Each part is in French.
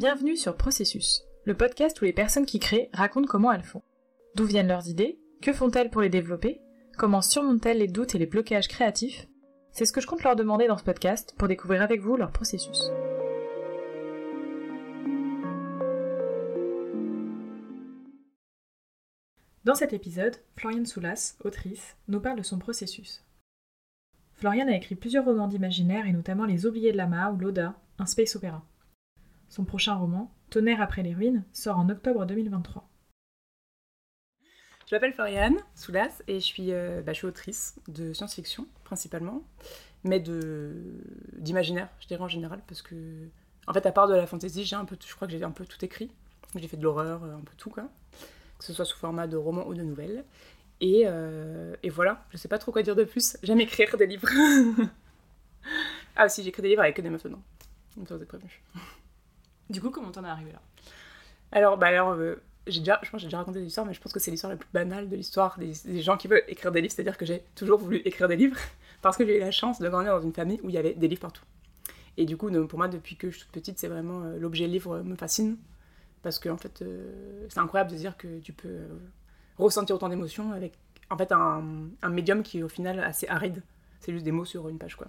Bienvenue sur Processus, le podcast où les personnes qui créent racontent comment elles font. D'où viennent leurs idées Que font-elles pour les développer Comment surmontent-elles les doutes et les blocages créatifs? C'est ce que je compte leur demander dans ce podcast pour découvrir avec vous leur processus. Dans cet épisode, Floriane Soulas, autrice, nous parle de son processus. Floriane a écrit plusieurs romans d'imaginaire et notamment Les Oubliés de Lama ou Loda, un space opéra. Son prochain roman, Tonnerre après les ruines, sort en octobre 2023. Je m'appelle Floriane Soulas et je suis, euh, bah, je suis autrice de science-fiction principalement, mais de d'imaginaire, je dirais en général, parce que en fait, à part de la fantasy, j'ai un peu, je crois que j'ai un peu tout écrit. J'ai fait de l'horreur, un peu tout quoi, que ce soit sous format de roman ou de nouvelle. Et, euh, et voilà, je sais pas trop quoi dire de plus. J'aime écrire des livres. ah aussi, j'écris des livres avec des meufs dedans. Vous. Du coup, comment t'en es arrivé là? Alors, bah euh, j'ai déjà, je pense que j'ai déjà raconté l'histoire, mais je pense que c'est l'histoire la plus banale de l'histoire des, gens qui veulent écrire des livres. C'est-à-dire que j'ai toujours voulu écrire des livres parce que j'ai eu la chance de grandir dans une famille où il y avait des livres partout. Et du coup, pour moi, depuis que je suis toute petite, c'est vraiment euh, l'objet livre me fascine parce que fait, euh, c'est incroyable de dire que tu peux ressentir autant d'émotions avec en fait un, un médium qui est au final assez aride. C'est juste des mots sur une page, quoi.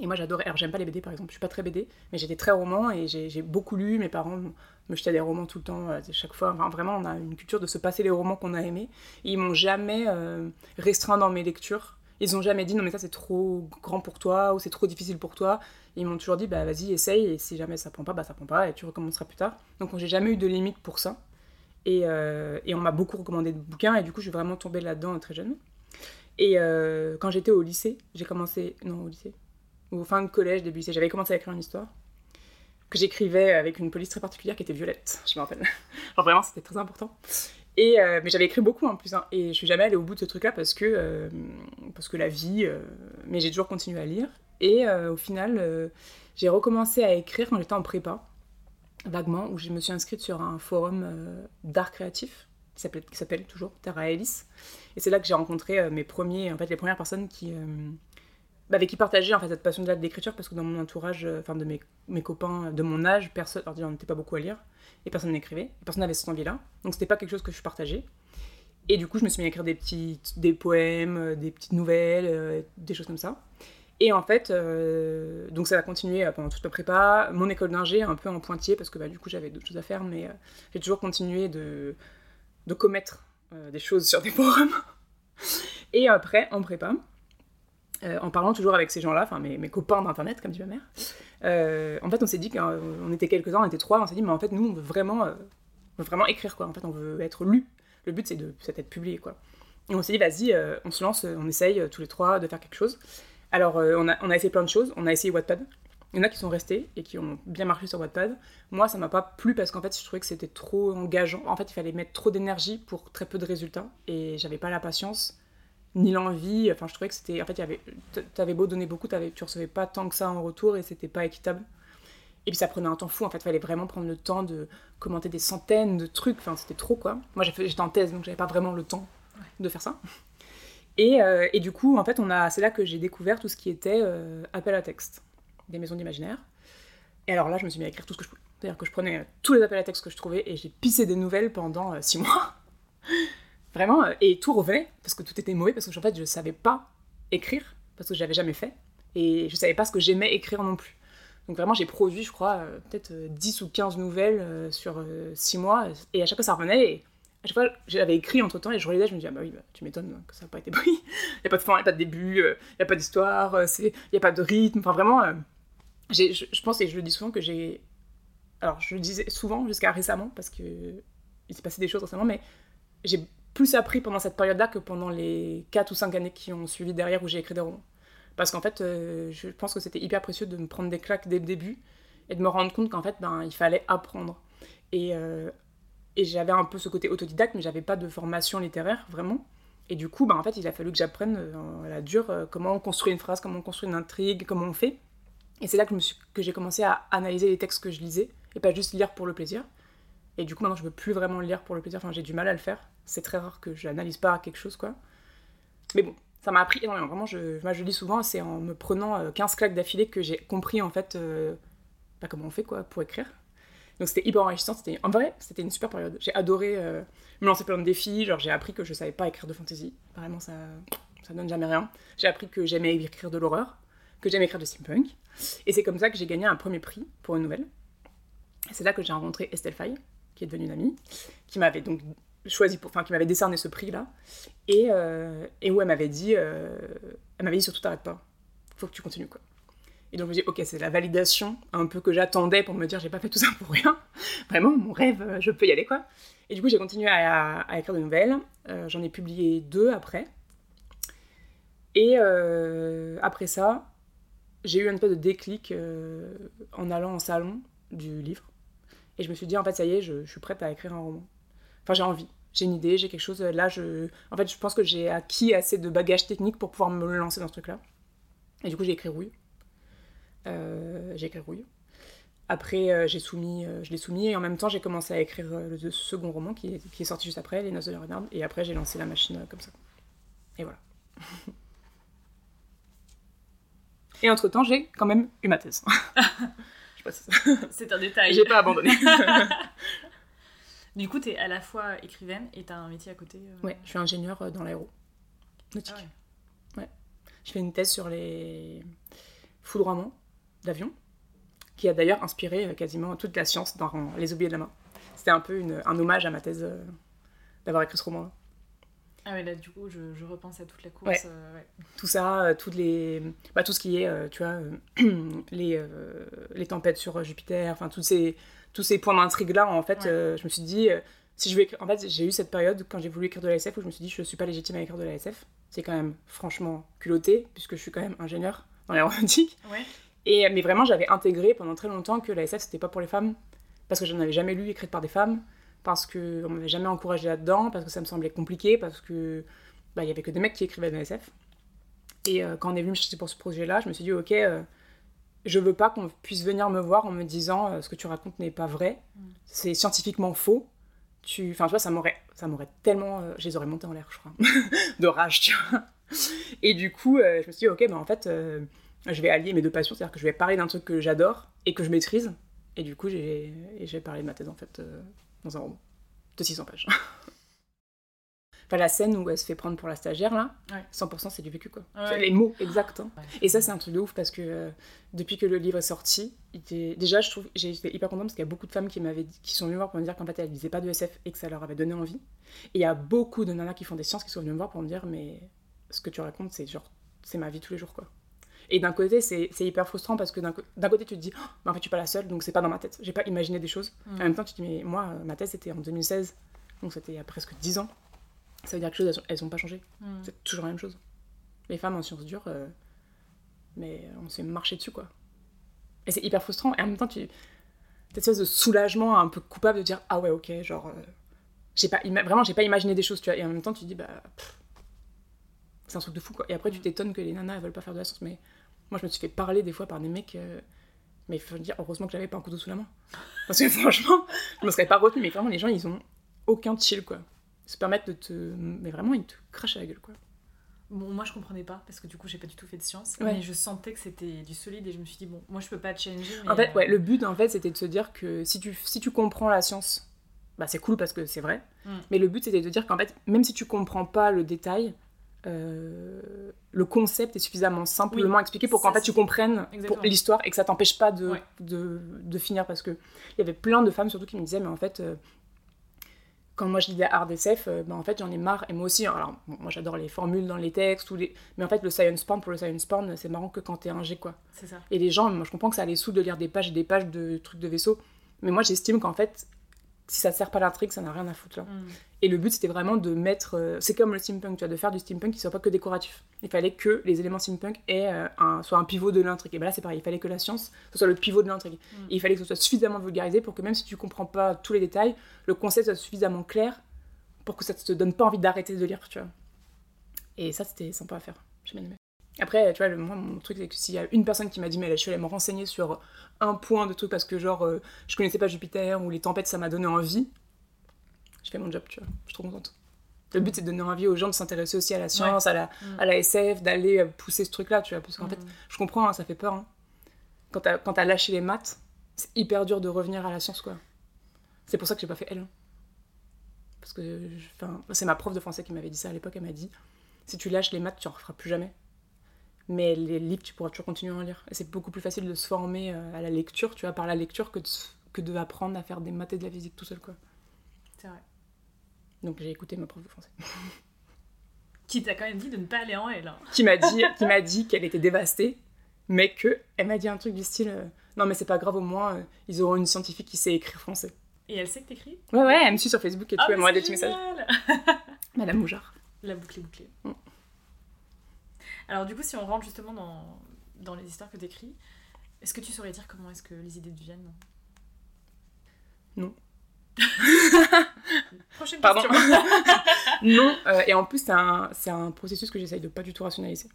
Et moi j'adorais, alors j'aime pas les BD par exemple, je suis pas très BD, mais j'étais très roman et j'ai beaucoup lu, mes parents me jetaient des romans tout le temps, euh, chaque fois, enfin vraiment on a une culture de se passer les romans qu'on a aimés, ils m'ont jamais euh, restreint dans mes lectures, ils ont jamais dit non mais ça c'est trop grand pour toi, ou c'est trop difficile pour toi, ils m'ont toujours dit bah vas-y essaye, et si jamais ça prend pas, bah ça prend pas, et tu recommenceras plus tard. Donc j'ai jamais eu de limite pour ça, et, euh, et on m'a beaucoup recommandé de bouquins, et du coup je suis vraiment tombée là-dedans très jeune. Et euh, quand j'étais au lycée, j'ai commencé, non au lycée, ou fin de collège, début lycée, j'avais commencé à écrire une histoire que j'écrivais avec une police très particulière qui était violette, je me rappelle. Genre vraiment, c'était très important. Et euh, mais j'avais écrit beaucoup en plus, hein, et je suis jamais allée au bout de ce truc-là parce que euh, parce que la vie. Euh, mais j'ai toujours continué à lire. Et au final, j'ai recommencé à écrire quand j'étais en prépa, vaguement, où je me suis inscrite sur un forum d'art créatif qui s'appelle toujours Terra Ellis. Et c'est là que j'ai rencontré mes premiers, en fait, les premières personnes qui bah, avec qui partager en fait cette passion de l'écriture parce que dans mon entourage, euh, enfin de mes, mes copains de mon âge, personne, alors on n'était pas beaucoup à lire et personne n'écrivait, personne n'avait cette envie-là, donc c'était pas quelque chose que je partageais. Et du coup, je me suis mis à écrire des petits, des poèmes, euh, des petites nouvelles, euh, des choses comme ça. Et en fait, euh, donc ça a continué euh, pendant toute ma prépa, mon école d'ingé un peu en pointillé parce que bah, du coup j'avais d'autres choses à faire, mais euh, j'ai toujours continué de, de commettre euh, des choses sur des forums. Et après, en prépa, euh, en parlant toujours avec ces gens-là, enfin mes, copains d'internet, comme dit ma mère, euh, en fait on s'est dit qu'on était quelques-uns, on était trois, on s'est dit mais en fait nous on veut vraiment, euh, on veut vraiment écrire quoi, en fait on veut être lu. Le but c'est de d'être publié quoi. Et on s'est dit vas-y, on se lance, on essaye tous les trois de faire quelque chose. Alors on, a, on a essayé plein de choses, on a essayé Wattpad. Il y en a qui sont restés et qui ont bien marché sur Wattpad. Moi, ça m'a pas plu parce qu'en fait, je trouvais que c'était trop engageant. En fait, il fallait mettre trop d'énergie pour très peu de résultats et j'avais pas la patience ni l'envie. Enfin, je trouvais que c'était. En fait. T'avais beau donner beaucoup, t'avais- tu recevais pas tant que ça en retour et c'était pas équitable. Et puis ça prenait un temps fou. En fait, il fallait vraiment prendre le temps de commenter des centaines de trucs. Enfin, c'était trop quoi. Moi, j'étais en thèse donc j'avais pas vraiment le temps de faire ça. Et, euh, et du coup, en fait, on a, c'est là que j'ai découvert tout ce qui était euh, appel à texte, des maisons d'imaginaire. Et alors là, je me suis mis à écrire tout ce que je pouvais. C'est-à-dire que je prenais tous les appels à texte que je trouvais et j'ai pissé des nouvelles pendant euh, six mois. Vraiment, euh, et tout revenait parce que tout était mauvais parce que en fait, je savais pas écrire parce que je l'avais jamais fait et je savais pas ce que j'aimais écrire non plus. Donc vraiment, j'ai produit, je crois, euh, peut-être euh, 10 ou 15 nouvelles euh, sur 6 mois et à chaque fois ça revenait et à chaque fois j'avais écrit entre temps et je relisais, je me disais, ah bah oui, bah, tu m'étonnes que ça n'a pas été pris. Il n'y a pas de fin, il n'y a pas de début, euh, il n'y a pas d'histoire, euh, il n'y a pas de rythme. Enfin vraiment, euh, je pense et je le dis souvent que j'ai. Alors je le disais souvent jusqu'à récemment parce que il s'est passé des choses récemment, mais j'ai plus appris pendant cette période-là que pendant les 4 ou 5 années qui ont suivi derrière où j'ai écrit des romans. Parce qu'en fait, euh, je pense que c'était hyper précieux de me prendre des claques dès le début et de me rendre compte qu'en fait, ben, il fallait apprendre. Et, euh, et j'avais un peu ce côté autodidacte, mais j'avais pas de formation littéraire, vraiment. Et du coup, ben, en fait, il a fallu que j'apprenne euh, à la dure comment on construit une phrase, comment on construit une intrigue, comment on fait. Et c'est là que, que j'ai commencé à analyser les textes que je lisais, et pas juste lire pour le plaisir. Et du coup, maintenant, je ne peux plus vraiment lire pour le plaisir. Enfin, j'ai du mal à le faire. C'est très rare que je n'analyse pas quelque chose, quoi. Mais bon, ça m'a appris énormément. Vraiment, je, moi, je lis souvent, c'est en me prenant euh, 15 claques d'affilée que j'ai compris, en fait, euh, bah, comment on fait, quoi, pour écrire. Donc c'était hyper enrichissant. C'était... En vrai, c'était une super période. J'ai adoré euh, me lancer plein de défis. Genre, j'ai appris que je savais pas écrire de fantasy. Vraiment, ça, ça donne jamais rien. J'ai appris que j'aimais écrire de l'horreur, que j'aimais écrire de steampunk. Et c'est comme ça que j'ai gagné un premier prix pour une nouvelle. C'est là que j'ai rencontré Estelle Faye, qui est devenue une amie, qui m'avait donc choisi pour, enfin, qui m'avait décerné ce prix-là, et, euh, et où elle m'avait dit, euh, elle m'avait dit surtout t'arrêtes pas, faut que tu continues quoi. Et donc je me dis ok c'est la validation un peu que j'attendais pour me dire j'ai pas fait tout ça pour rien, vraiment mon rêve euh, je peux y aller quoi. Et du coup j'ai continué à, écrire de nouvelles, euh, j'en ai publié deux après, et après ça j'ai eu un peu de déclic en allant en salon du livre, et je me suis dit en fait ça y est je, suis prête à écrire un roman. Enfin, j'ai envie, j'ai une idée, j'ai quelque chose. Là, je... en fait, je pense que j'ai acquis assez de bagages techniques pour pouvoir me lancer dans ce truc-là. Et du coup, j'ai écrit Rouille. Euh, j'ai écrit Rouille. Après, euh, j'ai soumis, euh, je l'ai soumis et en même temps, j'ai commencé à écrire le second roman qui est, qui est sorti juste après, Les Noces de la Renarde. Et après, j'ai lancé la machine comme ça. Et voilà. et entre-temps, j'ai quand même eu ma thèse. je sais pas si ça... C'est un détail. J'ai pas abandonné. Du coup, t'es à la fois écrivaine et t'as un métier à côté. euh, ouais, je suis ingénieure euh, dans l'aéro. Nautique. Ah ouais. Je fais une thèse sur les foudroiements d'avions, qui a d'ailleurs inspiré euh, quasiment toute la science dans Les oubliés de la main. C'était un peu une- un hommage à ma thèse euh, d'avoir écrit ce roman-là. Ah ouais, là, du coup, je, je repense à toute la course. Ouais. euh, ouais. Tout ça, euh, toutes les... bah, tout ce qui est, euh, tu vois, euh, les, les tempêtes sur Jupiter, enfin, tous ces, tous ces points d'intrigue-là, en fait, Ouais. je me suis dit, si je veux écrire... En fait, j'ai eu cette période, quand j'ai voulu écrire de la SF, où je me suis dit, je suis pas légitime à écrire de la SF. C'est quand même, franchement, culotté, puisque je suis quand même ingénieur dans l'aéronautique. Ouais. Et, mais vraiment, j'avais intégré pendant très longtemps que la SF, c'était pas pour les femmes, parce que je n'en avais jamais lu écrite par des femmes, parce qu'on m'avait jamais encouragé là-dedans, parce que ça me semblait compliqué, parce que bah, il y avait que des mecs qui écrivaient de la SF. Et euh, quand on est venu me chercher pour ce projet-là, je me suis dit, ok, euh, je veux pas qu'on puisse venir me voir en me disant euh, ce que tu racontes n'est pas vrai, Mm. c'est scientifiquement faux. Tu... Enfin, tu vois, ça m'aurait, ça m'aurait tellement. euh, je les aurais montés en l'air, je crois, de rage, tu vois. Et du coup, je me suis dit, ok, bah en fait, je vais allier mes deux passions, c'est-à-dire que je vais parler d'un truc que j'adore et que je maîtrise. Et du coup, j'ai, j'ai parlé de ma thèse, en fait, dans un roman de 600 pages. Enfin, la scène où elle se fait prendre pour la stagiaire, là, Ouais. 100% c'est du vécu, quoi. Ouais. Les mots exacts. hein. Ouais. Et ça, c'est un truc de ouf parce que euh, depuis que le livre est sorti, était- déjà, je trouve, j'ai été hyper contente parce qu'il y a beaucoup de femmes qui, m'avaient qui sont venues me voir pour me dire qu'en fait, elles lisaient pas de SF et que ça leur avait donné envie. Et il y a beaucoup de nanas qui font des sciences qui sont venues me voir pour me dire, mais ce que tu racontes, c'est genre, c'est ma vie tous les jours, quoi. Et d'un côté, c'est hyper frustrant parce que d'un côté, tu te dis, oh, mais en fait, je suis pas la seule, donc c'est pas dans ma tête. J'ai pas imaginé des choses. Mm. En même temps, tu te dis, mais moi, ma thèse, c'était en 2016, donc c'était il y a presque 10 ans. Ça veut dire que les choses, elles, elles ont pas changé. Mm. C'est toujours la même chose. Les femmes en sciences dures, euh, mais on se fait marcher dessus, quoi. Et c'est hyper frustrant. Et en même temps, tu. Cette espèce de soulagement un peu coupable de dire Ah ouais, ok, genre. euh, j'ai pas Vraiment, j'ai pas imaginé des choses, tu vois. Et en même temps, tu te dis Bah. c'est un truc de fou, quoi. Et après, tu Mm. t'étonnes que les nanas, elles veulent pas faire de la science. Mais moi, je me suis fait parler des fois par des mecs. euh, Mais il faut dire, heureusement que j'avais pas un couteau sous la main. Parce que franchement, je me serais pas retenue. Mais vraiment, les gens, ils ont aucun chill, quoi. Ils se permettent de te. Mais vraiment, ils te crachent à la gueule, quoi. Bon, moi je comprenais pas parce que du coup j'ai pas du tout fait de sciences, Ouais. mais je sentais que c'était du solide et je me suis dit bon, moi je peux pas te challenger. Mais En fait, euh, ouais, le but, en fait, c'était de se dire que si tu, si tu comprends la science, bah, c'est cool parce que c'est vrai. Mm. Mais le but, c'était de dire qu'en fait, même si tu comprends pas le détail, euh, le concept est suffisamment simplement expliqué pour qu'en fait tu comprennes l'histoire et que ça t'empêche pas de, Ouais. de, de finir. Parce que il y avait plein de femmes surtout qui me disaient, mais en fait. euh, quand moi je lis la hard SF, euh, bah, en fait j'en ai marre, et moi aussi, alors bon, moi j'adore les formules dans les textes, ou les... mais en fait le science porn pour le science porn, c'est marrant que quand t'es un G quoi. ça. Et les gens, moi je comprends que ça les saoule de lire des pages et des pages de trucs de vaisseau, mais moi j'estime qu'en fait, si ça sert pas à l'intrigue, ça n'a rien à foutre là. Mm. Et le but c'était vraiment de mettre. euh, c'est comme le steampunk, tu vois, de faire du steampunk qui soit pas que décoratif. Il fallait que les éléments steampunk aient, euh, un, soient un pivot de l'intrigue. Et ben là c'est pareil, il fallait que la science ce soit le pivot de l'intrigue. Mm. Et il fallait que ce soit suffisamment vulgarisé pour que même si tu comprends pas tous les détails, le concept soit suffisamment clair pour que ça te donne pas envie d'arrêter de lire, tu vois. Et ça c'était sympa à faire. J'ai bien aimé. Après, tu vois, le, moi, mon truc, c'est que s'il y a une personne qui m'a dit, mais là, je suis allée me renseigner sur un point de truc parce que, genre, euh, je connaissais pas Jupiter ou les tempêtes, ça m'a donné envie, je fais mon job, tu vois. Je suis trop contente. Le but, c'est de donner envie aux gens de s'intéresser aussi à la science, à, la, Mm. à la SF, d'aller euh, pousser ce truc-là, tu vois. Parce qu'en Mm. fait, je comprends, hein, ça fait peur. hein. Quand t'as quand t'as lâché les maths, c'est hyper dur de revenir à la science, quoi. C'est pour ça que j'ai pas fait L1. Parce que enfin, c'est ma prof de français qui m'avait dit ça à l'époque. Elle m'a dit si tu lâches les maths, tu en referas plus jamais. Mais les livres, tu pourras toujours continuer à en lire. Et c'est beaucoup plus facile de se former euh, à la lecture, tu vois, par la lecture que de, que de apprendre à faire des maths et de la physique tout seul, quoi. C'est vrai. Donc j'ai écouté ma prof de français. Qui t'a quand même dit de ne pas aller en L. hein. qui m'a dit qui m'a dit qu'elle était dévastée, mais que elle m'a dit un truc du style euh, non mais c'est pas grave au moins euh, ils auront une scientifique qui sait écrire français. Et elle sait que t'écris? Ouais ouais, elle me suit sur Facebook et tout, Ah, elle m'envoie des petits messages. Madame Moujard. La boucle est bouclée. Mm. Alors du coup, si on rentre justement dans, dans les histoires que t'écris, est-ce que tu saurais dire comment est-ce que les idées deviennent? Non. Prochaine Pardon. question. non, euh, et en plus, c'est un, un processus que j'essaye de pas du tout rationaliser.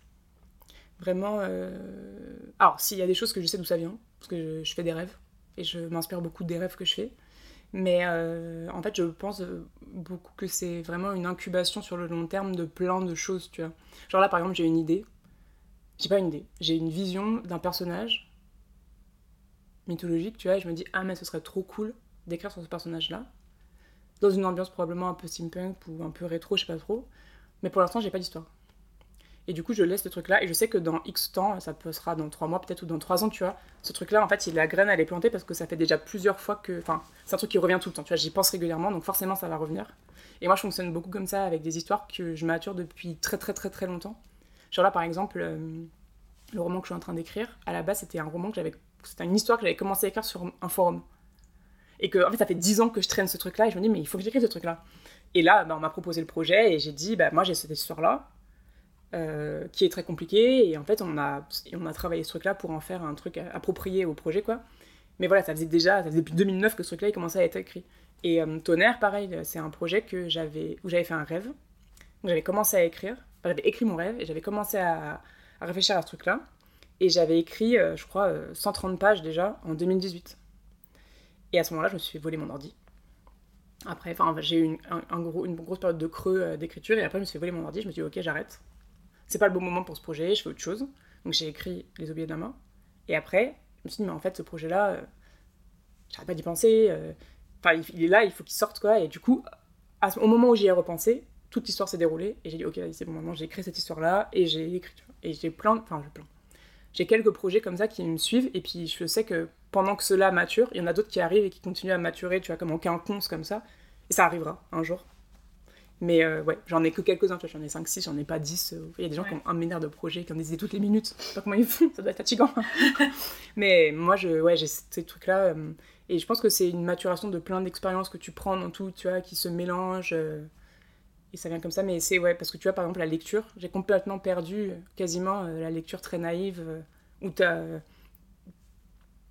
Vraiment. euh, Alors, s'il y a des choses que je sais d'où ça vient, parce que je, je fais des rêves, et je m'inspire beaucoup des rêves que je fais. Mais euh, en fait, je pense euh, beaucoup que c'est vraiment une incubation sur le long terme de plein de choses, tu vois. Genre là, par exemple, j'ai une idée. J'ai pas une idée. J'ai une vision d'un personnage mythologique, tu vois, et je me dis, ah, mais ce serait trop cool d'écrire sur ce personnage-là dans une ambiance probablement un peu steampunk ou un peu rétro, je sais pas trop. Mais pour l'instant, j'ai pas d'histoire. Et du coup, je laisse ce truc-là. Et je sais que dans X temps, ça sera dans 3 mois peut-être ou dans 3 ans, tu vois. Ce truc-là, en fait, la graine, elle est plantée parce que ça fait déjà plusieurs fois que. Enfin, c'est un truc qui revient tout le temps, tu vois. J'y pense régulièrement, donc forcément, ça va revenir. Et moi, je fonctionne beaucoup comme ça avec des histoires que je mature depuis très, très, très, très longtemps. Genre là, par exemple, euh, le roman que je suis en train d'écrire, à la base, c'était un roman que j'avais. C'était une histoire que j'avais commencé à écrire sur un forum. Et que, en fait, ça fait 10 ans que je traîne ce truc-là et je me dis, mais il faut que j'écrive ce truc-là. Et là, bah, on m'a proposé le projet et j'ai dit, bah, moi j'ai cette histoire-là, euh, qui est très compliquée, et en fait, on a, on a travaillé ce truc-là pour en faire un truc approprié au projet, quoi. Mais voilà, ça faisait déjà, ça faisait depuis 2009 que ce truc-là il commençait à être écrit. Et euh, Tonnerre, pareil, c'est un projet que j'avais, où j'avais fait un rêve, j'avais commencé à écrire, enfin, j'avais écrit mon rêve, et j'avais commencé à, à réfléchir à ce truc-là, et j'avais écrit, euh, je crois, euh, 130 pages déjà en 2018. Et à ce moment-là, je me suis fait voler mon ordi. Après, enfin, j'ai eu une, un- un gros, une grosse période de creux euh, d'écriture et après, je me suis fait voler mon ordi. Je me suis dit, ok, j'arrête. C'est pas le bon moment pour ce projet, je fais autre chose. Donc, j'ai écrit Les oubliés de la main. Et après, je me suis dit, mais en fait, ce projet-là, euh, j'arrête pas d'y penser. euh, Enfin, il, est là, il faut qu'il sorte, quoi. Et du coup, au moment où j'y ai repensé, toute l'histoire s'est déroulée. Et j'ai dit, ok, c'est bon, maintenant, j'ai écrit cette histoire-là et j'ai écrit. Et j'ai plein, enfin, j'ai plein. J'ai quelques projets comme ça qui me suivent. Et puis, je sais que pendant que cela mature, il y en a d'autres qui arrivent et qui continuent à maturer, tu vois, comme en quinconce, comme ça. Et ça arrivera un jour. Mais euh, ouais, j'en ai que quelques-uns, tu vois, j'en ai 5-6, j'en ai pas 10. euh, Il y a des gens qui ont un milliard de projets, qui ont des idées toutes les minutes. Je sais pas comment ils font, ça doit être fatigant. Mais moi, je, ouais, j'ai ces trucs-là. euh, et je pense que c'est une maturation de plein d'expériences que tu prends dans tout, tu vois, qui se mélangent. euh, et ça vient comme ça. Mais c'est, ouais, parce que tu vois, par exemple, la lecture, j'ai complètement perdu quasiment la lecture très naïve, où t'as.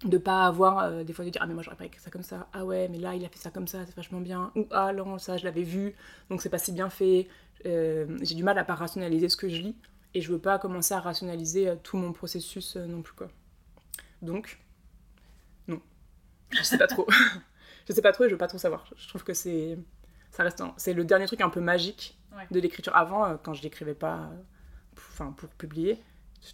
De pas avoir euh, des fois de dire ah mais moi j'aurais pas écrit ça comme ça. Ah ouais mais là il a fait ça comme ça c'est vachement bien. Ou ah non ça je l'avais vu donc c'est pas si bien fait. Euh, j'ai du mal à pas rationaliser ce que je lis et je veux pas commencer à rationaliser euh, tout mon processus euh, non plus quoi. Donc non. Je sais pas trop. Je sais pas trop et je veux pas trop savoir. Je trouve que c'est ça reste un- c'est le dernier truc un peu magique Ouais. de l'écriture. Avant quand je l'écrivais pas pour- enfin pour publier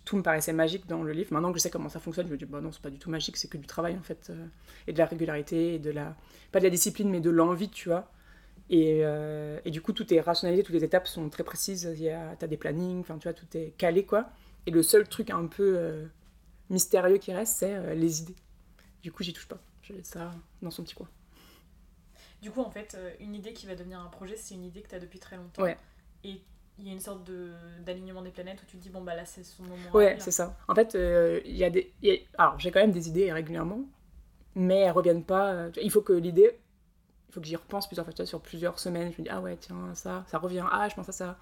tout me paraissait magique dans le livre. Maintenant que je sais comment ça fonctionne, je me dis, bah non, c'est pas du tout magique, c'est que du travail en fait, euh, et de la régularité, et de la. pas de la discipline, mais de l'envie, tu vois. Et, euh, et du coup, tout est rationalisé, toutes les étapes sont très précises, il y a, t'as des plannings, enfin, tu vois, tout est calé, quoi. Et le seul truc un peu euh, mystérieux qui reste, c'est les idées. Du coup, j'y touche pas. Je laisse ça dans son petit coin. Du coup, en fait, une idée qui va devenir un projet, c'est une idée que tu as depuis très longtemps. Ouais. Et il y a une sorte de d'alignement des planètes où tu te dis, bon, bah là, c'est son moment. Ouais, c'est ça. En fait, euh, il y a des. y a- Alors, j'ai quand même des idées régulièrement, mais elles reviennent pas. euh, Il faut que l'idée. Il faut que j'y repense plusieurs fois, tu vois, sur plusieurs semaines. Je me dis, ah ouais, tiens, ça, ça revient. Ah, je pense à ça.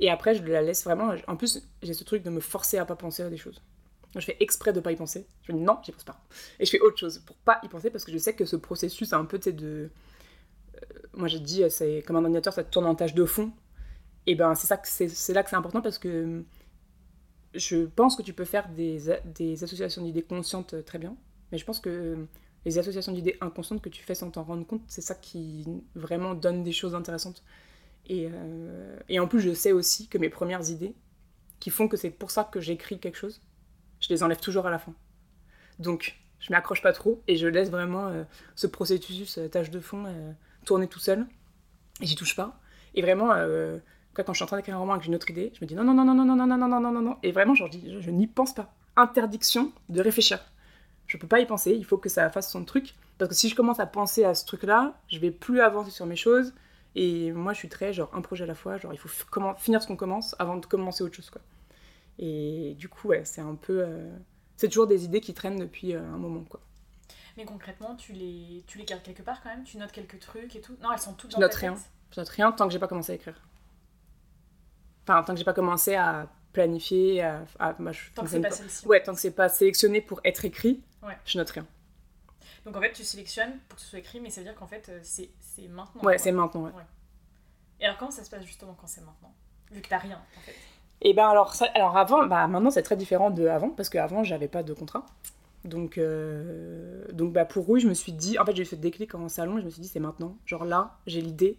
Et après, je la laisse vraiment. En plus, j'ai ce truc de me forcer à pas penser à des choses. Je fais exprès de pas y penser. Je me dis, non, j'y pense pas. Et je fais autre chose pour pas y penser parce que je sais que ce processus, c'est un peu, de. euh, Moi, j'ai dit, c'est comme un ordinateur, ça tourne en tâche de fond. Et ben, c'est ça que c'est là que c'est important parce que je pense que tu peux faire des, des associations d'idées conscientes euh, très bien, mais je pense que euh, les associations d'idées inconscientes que tu fais sans t'en rendre compte, c'est ça qui vraiment donne des choses intéressantes. Et, euh, et en plus, je sais aussi que mes premières idées, qui font que c'est pour ça que j'écris quelque chose, je les enlève toujours à la fin. Donc, Je m'accroche pas trop et je laisse vraiment euh, ce processus euh, tâche de fond euh, tourner tout seul. Et j'y touche pas. Et vraiment, euh, quand je suis en train d'écrire un roman avec une autre idée, je me dis non, non, non, non, non, non, non, non, non, non, non, non, non. Et vraiment, genre, je, je, je n'y pense pas. Interdiction de réfléchir. Je peux pas y penser, il faut que ça fasse son truc. Parce que si je commence à penser à ce truc-là, je vais plus avancer sur mes choses. Et moi, je suis très genre un projet à la fois. Genre, il faut comment, finir ce qu'on commence avant de commencer autre chose, quoi. Et du coup, ouais, c'est un peu. euh, C'est toujours des idées qui traînent depuis euh, un moment, quoi. Mais concrètement, tu les, tu les gardes quelque part quand même Tu notes quelques trucs et tout Non, elles sont toutes Je dans note ta rien. tête Je note rien tant que j'ai pas commencé à écrire. Enfin, tant que j'ai pas commencé à planifier, à. à- moi, je Tant que c'est pas pas-. Ouais, tant que c'est pas sélectionné pour être écrit, Ouais. je note rien. Donc en fait, tu sélectionnes pour que ce soit écrit, mais ça veut dire qu'en fait, euh, c'est c'est maintenant. Ouais, c'est maintenant, ouais. Et alors, comment ça se passe justement quand c'est maintenant Vu que t'as rien, en fait? Et ben alors, ça, alors avant, bah maintenant c'est très différent de avant, parce qu'avant j'avais pas de contrat. Donc, euh, donc bah pour Rouille, je me suis dit, en fait j'ai eu ce déclic en salon, et je me suis dit c'est maintenant, genre là, j'ai l'idée.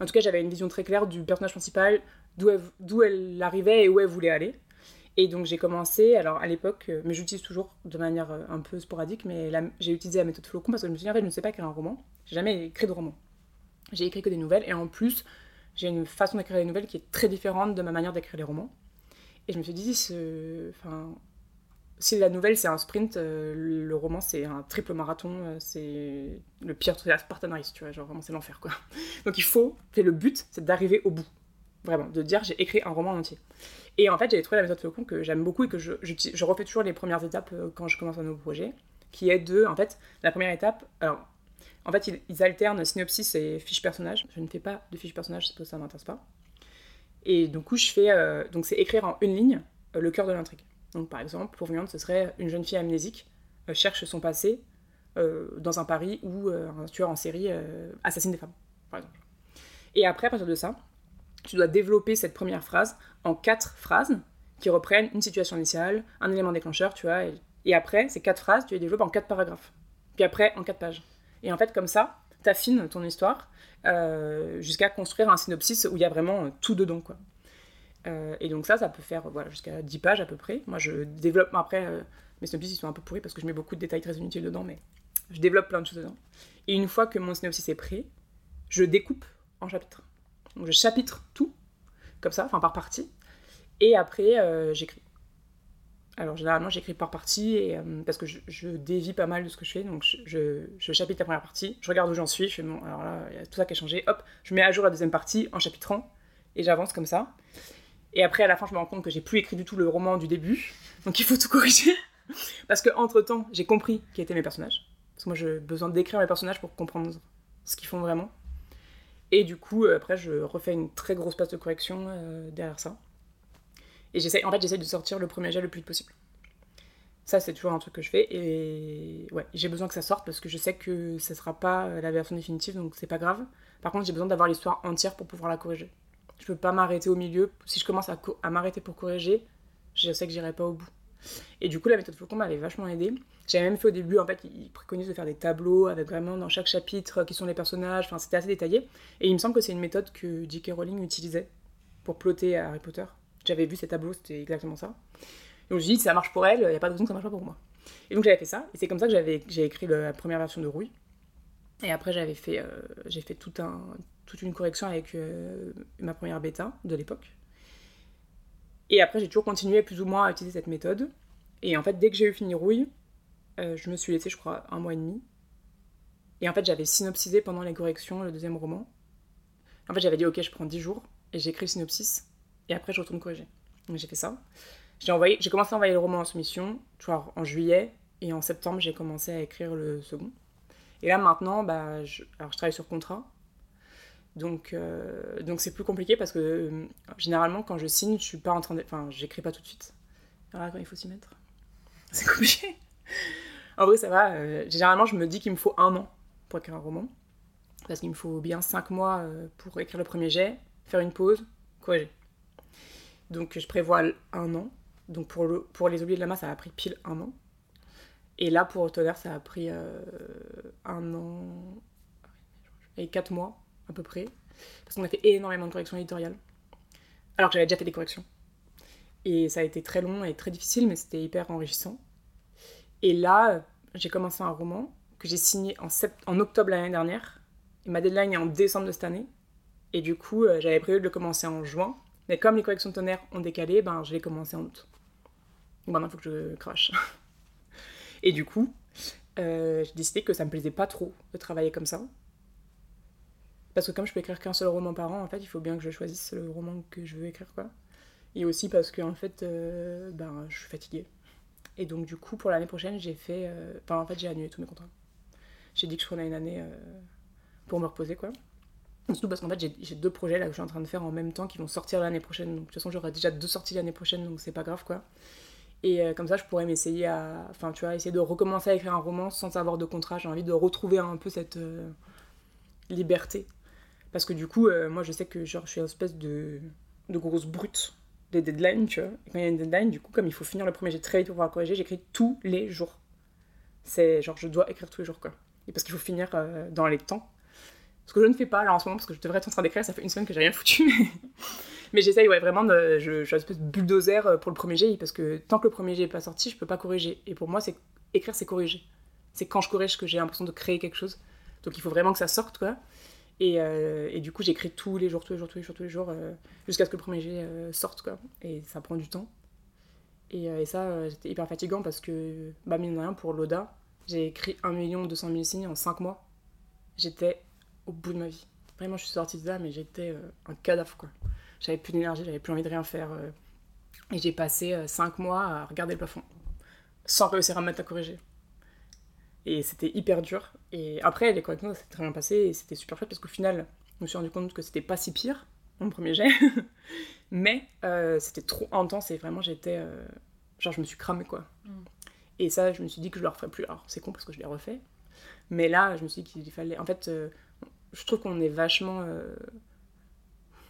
En tout cas, j'avais une vision très claire du personnage principal, d'où elle, elle arrivait et où elle voulait aller. Et donc j'ai commencé, alors à l'époque, euh, mais j'utilise toujours de manière euh, un peu sporadique, mais j'ai utilisé la méthode Flocon parce que je me suis dit en je ne sais pas écrire un roman, j'ai jamais écrit de roman. J'ai écrit que des nouvelles, et en plus, j'ai une façon d'écrire les nouvelles qui est très différente de ma manière d'écrire les romans. Et je me suis dit, enfin, si la nouvelle c'est un sprint, euh, le roman c'est un triple marathon, c'est le pire truc, la Spartan tu vois, genre vraiment c'est l'enfer quoi. Donc il faut, le but, c'est d'arriver au bout, vraiment, de dire j'ai écrit un roman entier. Et en fait, j'avais trouvé la méthode Flocon que j'aime beaucoup et que je, je, refais toujours les premières étapes euh, quand je commence un nouveau projet, qui est de, en fait, la première étape, alors, en fait, ils, alternent synopsis et fiche personnage. Je ne fais pas de fiche personnage parce que ça m'intéresse pas. Et du coup, je fais. euh, donc, c'est écrire en une ligne euh, le cœur de l'intrigue. Donc, par exemple, pour Viande, ce serait une jeune fille amnésique cherche son passé dans un Paris où un tueur en série assassine des femmes, par exemple. Et après, à partir de ça, tu dois développer cette première phrase en quatre phrases qui reprennent une situation initiale, un élément déclencheur, tu vois. Et, après, ces quatre phrases, tu les développes en quatre paragraphes. Puis après, en quatre pages. Et en fait, comme ça, t'affines ton histoire euh, jusqu'à construire un synopsis où il y a vraiment euh, tout dedans, quoi. Euh, et donc ça, ça peut faire voilà, jusqu'à 10 pages à peu près. Moi, je développe... Après, mes synopsis, ils sont un peu pourris parce que je mets beaucoup de détails très inutiles dedans, mais je développe plein de choses dedans. Et une fois que mon synopsis est prêt, je découpe en chapitres. Donc je chapitre tout, comme ça, enfin par partie. Et après, euh, j'écris. Alors généralement, j'écris par partie euh, parce que je, dévie pas mal de ce que je fais. Donc je, je, je chapitre la première partie, je regarde où j'en suis, je fais bon, alors là, il y a tout ça qui a changé. Hop, je mets à jour la deuxième partie en chapitrant et j'avance comme ça. Et après, à la fin, je me rends compte que j'ai plus écrit du tout le roman du début. Donc il faut tout corriger. Parce que entre temps, j'ai compris qui étaient mes personnages. Parce que moi, j'ai besoin d'écrire mes personnages pour comprendre ce qu'ils font vraiment. Et du coup, euh, après, je refais une très grosse passe de correction euh, derrière ça. Et j'essaie, en fait, j'essaie de sortir le premier jet le plus vite possible. Ça, c'est toujours un truc que je fais. Et ouais, j'ai besoin que ça sorte parce que je sais que ce sera pas euh, la version définitive, donc c'est pas grave. Par contre, j'ai besoin d'avoir l'histoire entière pour pouvoir la corriger. Je peux pas m'arrêter au milieu. Si je commence à, co- à m'arrêter pour corriger, je sais que j'irai pas au bout. Et du coup, la méthode Flocon m'avait vachement aidé. J'avais même fait au début, en fait, ils préconisent de faire des tableaux avec vraiment dans chaque chapitre euh, qui sont les personnages. Enfin, c'était assez détaillé. Et il me semble que c'est une méthode que J.K. Rowling utilisait pour plotter Harry Potter. J'avais vu ces tableaux, c'était exactement ça. Donc je me suis dit, si ça marche pour elle, il n'y a pas de raison que ça marche pas pour moi. Et donc j'avais fait ça. Et c'est comme ça que j'ai écrit la première version de Rouille. Et après, j'avais fait, euh, j'ai fait tout un, toute une correction avec euh, ma première bêta de l'époque. Et après, j'ai toujours continué plus ou moins à utiliser cette méthode. Et en fait, dès que j'ai eu fini Rouille, euh, je me suis laissé, je crois, un mois et demi. Et en fait, j'avais synopsisé pendant les corrections le deuxième roman. En fait, j'avais dit, ok, je prends 10 jours et j'écris le synopsis. Et après, je retourne corriger. Donc, j'ai fait ça. J'ai envoyé, j'ai commencé à envoyer le roman en soumission, tu vois, en juillet. Et en septembre, j'ai commencé à écrire le second. Et là, maintenant, bah, alors, je travaille sur contrat. Donc, euh, donc c'est plus compliqué parce que euh, généralement, quand je signe, je suis pas en train de. Enfin, j'écris pas tout de suite. Alors là, quand il faut s'y mettre, c'est compliqué. en vrai, ça va. euh, généralement, je me dis qu'il me faut un an pour écrire un roman. Parce qu'il me faut bien cinq mois pour écrire le premier jet, faire une pause, corriger. Donc, je prévois un an. Donc, pour, le, pour Les Oubliés de la Main, ça a pris pile un an. Et là, pour Tonnerre, ça a pris un an et quatre mois à peu près. Parce qu'on a fait énormément de corrections éditoriales. Alors que j'avais déjà fait des corrections. Et ça a été très long et très difficile, mais c'était hyper enrichissant. Et là, j'ai commencé un roman que j'ai signé en, octobre l'année dernière. Et ma deadline est en décembre de cette année. Et du coup, euh, j'avais prévu de le commencer en juin. Mais comme les corrections de tonnerre ont décalé, ben, je l'ai commencé en août. Donc maintenant, il faut que je crache. et du coup, euh, j'ai décidé que ça me plaisait pas trop de travailler comme ça. Parce que comme je peux écrire qu'un seul roman par an, en fait, il faut bien que je choisisse le roman que je veux écrire, quoi. Et aussi parce que, en fait, euh, ben, je suis fatiguée. Et donc, du coup, pour l'année prochaine, j'ai fait... Enfin, en fait, j'ai annulé tous mes contrats. J'ai dit que je prenais une année pour me reposer, quoi. Surtout parce qu'en fait, j'ai deux projets là que je suis en train de faire en même temps qui vont sortir l'année prochaine. Donc, de toute façon, j'aurai déjà deux sorties l'année prochaine, donc c'est pas grave, quoi. Et euh, comme ça, je pourrais m'essayer à. Enfin, tu vois, essayer de recommencer à écrire un roman sans avoir de contrat. J'ai envie de retrouver un peu cette euh, liberté. Parce que du coup, euh, moi, je sais que genre, je suis une espèce de, de grosse brute des deadlines, tu vois. Et quand il y a une deadline, du coup, comme il faut finir le premier jet très vite pour pouvoir corriger, j'écris tous les jours. C'est genre, je dois écrire tous les jours, quoi. Et parce qu'il faut finir dans les temps. Ce que je ne fais pas là en ce moment, parce que je devrais être en train d'écrire, ça fait une semaine que j'ai rien foutu. Mais, j'essaye ouais, vraiment de. Je, suis un espèce de bulldozer euh, pour le premier jet, parce que tant que le premier jet n'est pas sorti, je peux pas corriger. Et pour moi, c'est écrire, c'est corriger. C'est quand je corrige que j'ai l'impression de créer quelque chose. Donc il faut vraiment que ça sorte, quoi. Et, euh, et du coup, j'écris tous les jours, tous les jours, tous les jours, tous les jours, euh, jusqu'à ce que le premier jet sorte, quoi. Et ça prend du temps. Et, et ça, c'était hyper fatigant parce que, bah, mine de rien, pour l'ODA, j'ai écrit 1 200 000 signes en 5 mois. J'étais au bout de ma vie. Vraiment, je suis sortie de là, mais j'étais euh, un cadavre, quoi. J'avais plus d'énergie, j'avais plus envie de rien faire. Euh. et j'ai passé 5 euh, mois à regarder le plafond, sans réussir à me mettre à corriger. Et c'était hyper dur. Et après, les corrections, ça s'est très bien passé, et c'était super chouette, parce qu'au final, je me suis rendu compte que c'était pas si pire, mon premier jet. mais c'était trop intense, et vraiment, j'étais... genre, je me suis cramée, quoi. Mm. Et ça, je me suis dit que je le referais plus. Alors, c'est con, parce que je l'ai refait. Mais là, je me suis dit qu'il fallait... En fait je trouve qu'on est vachement euh,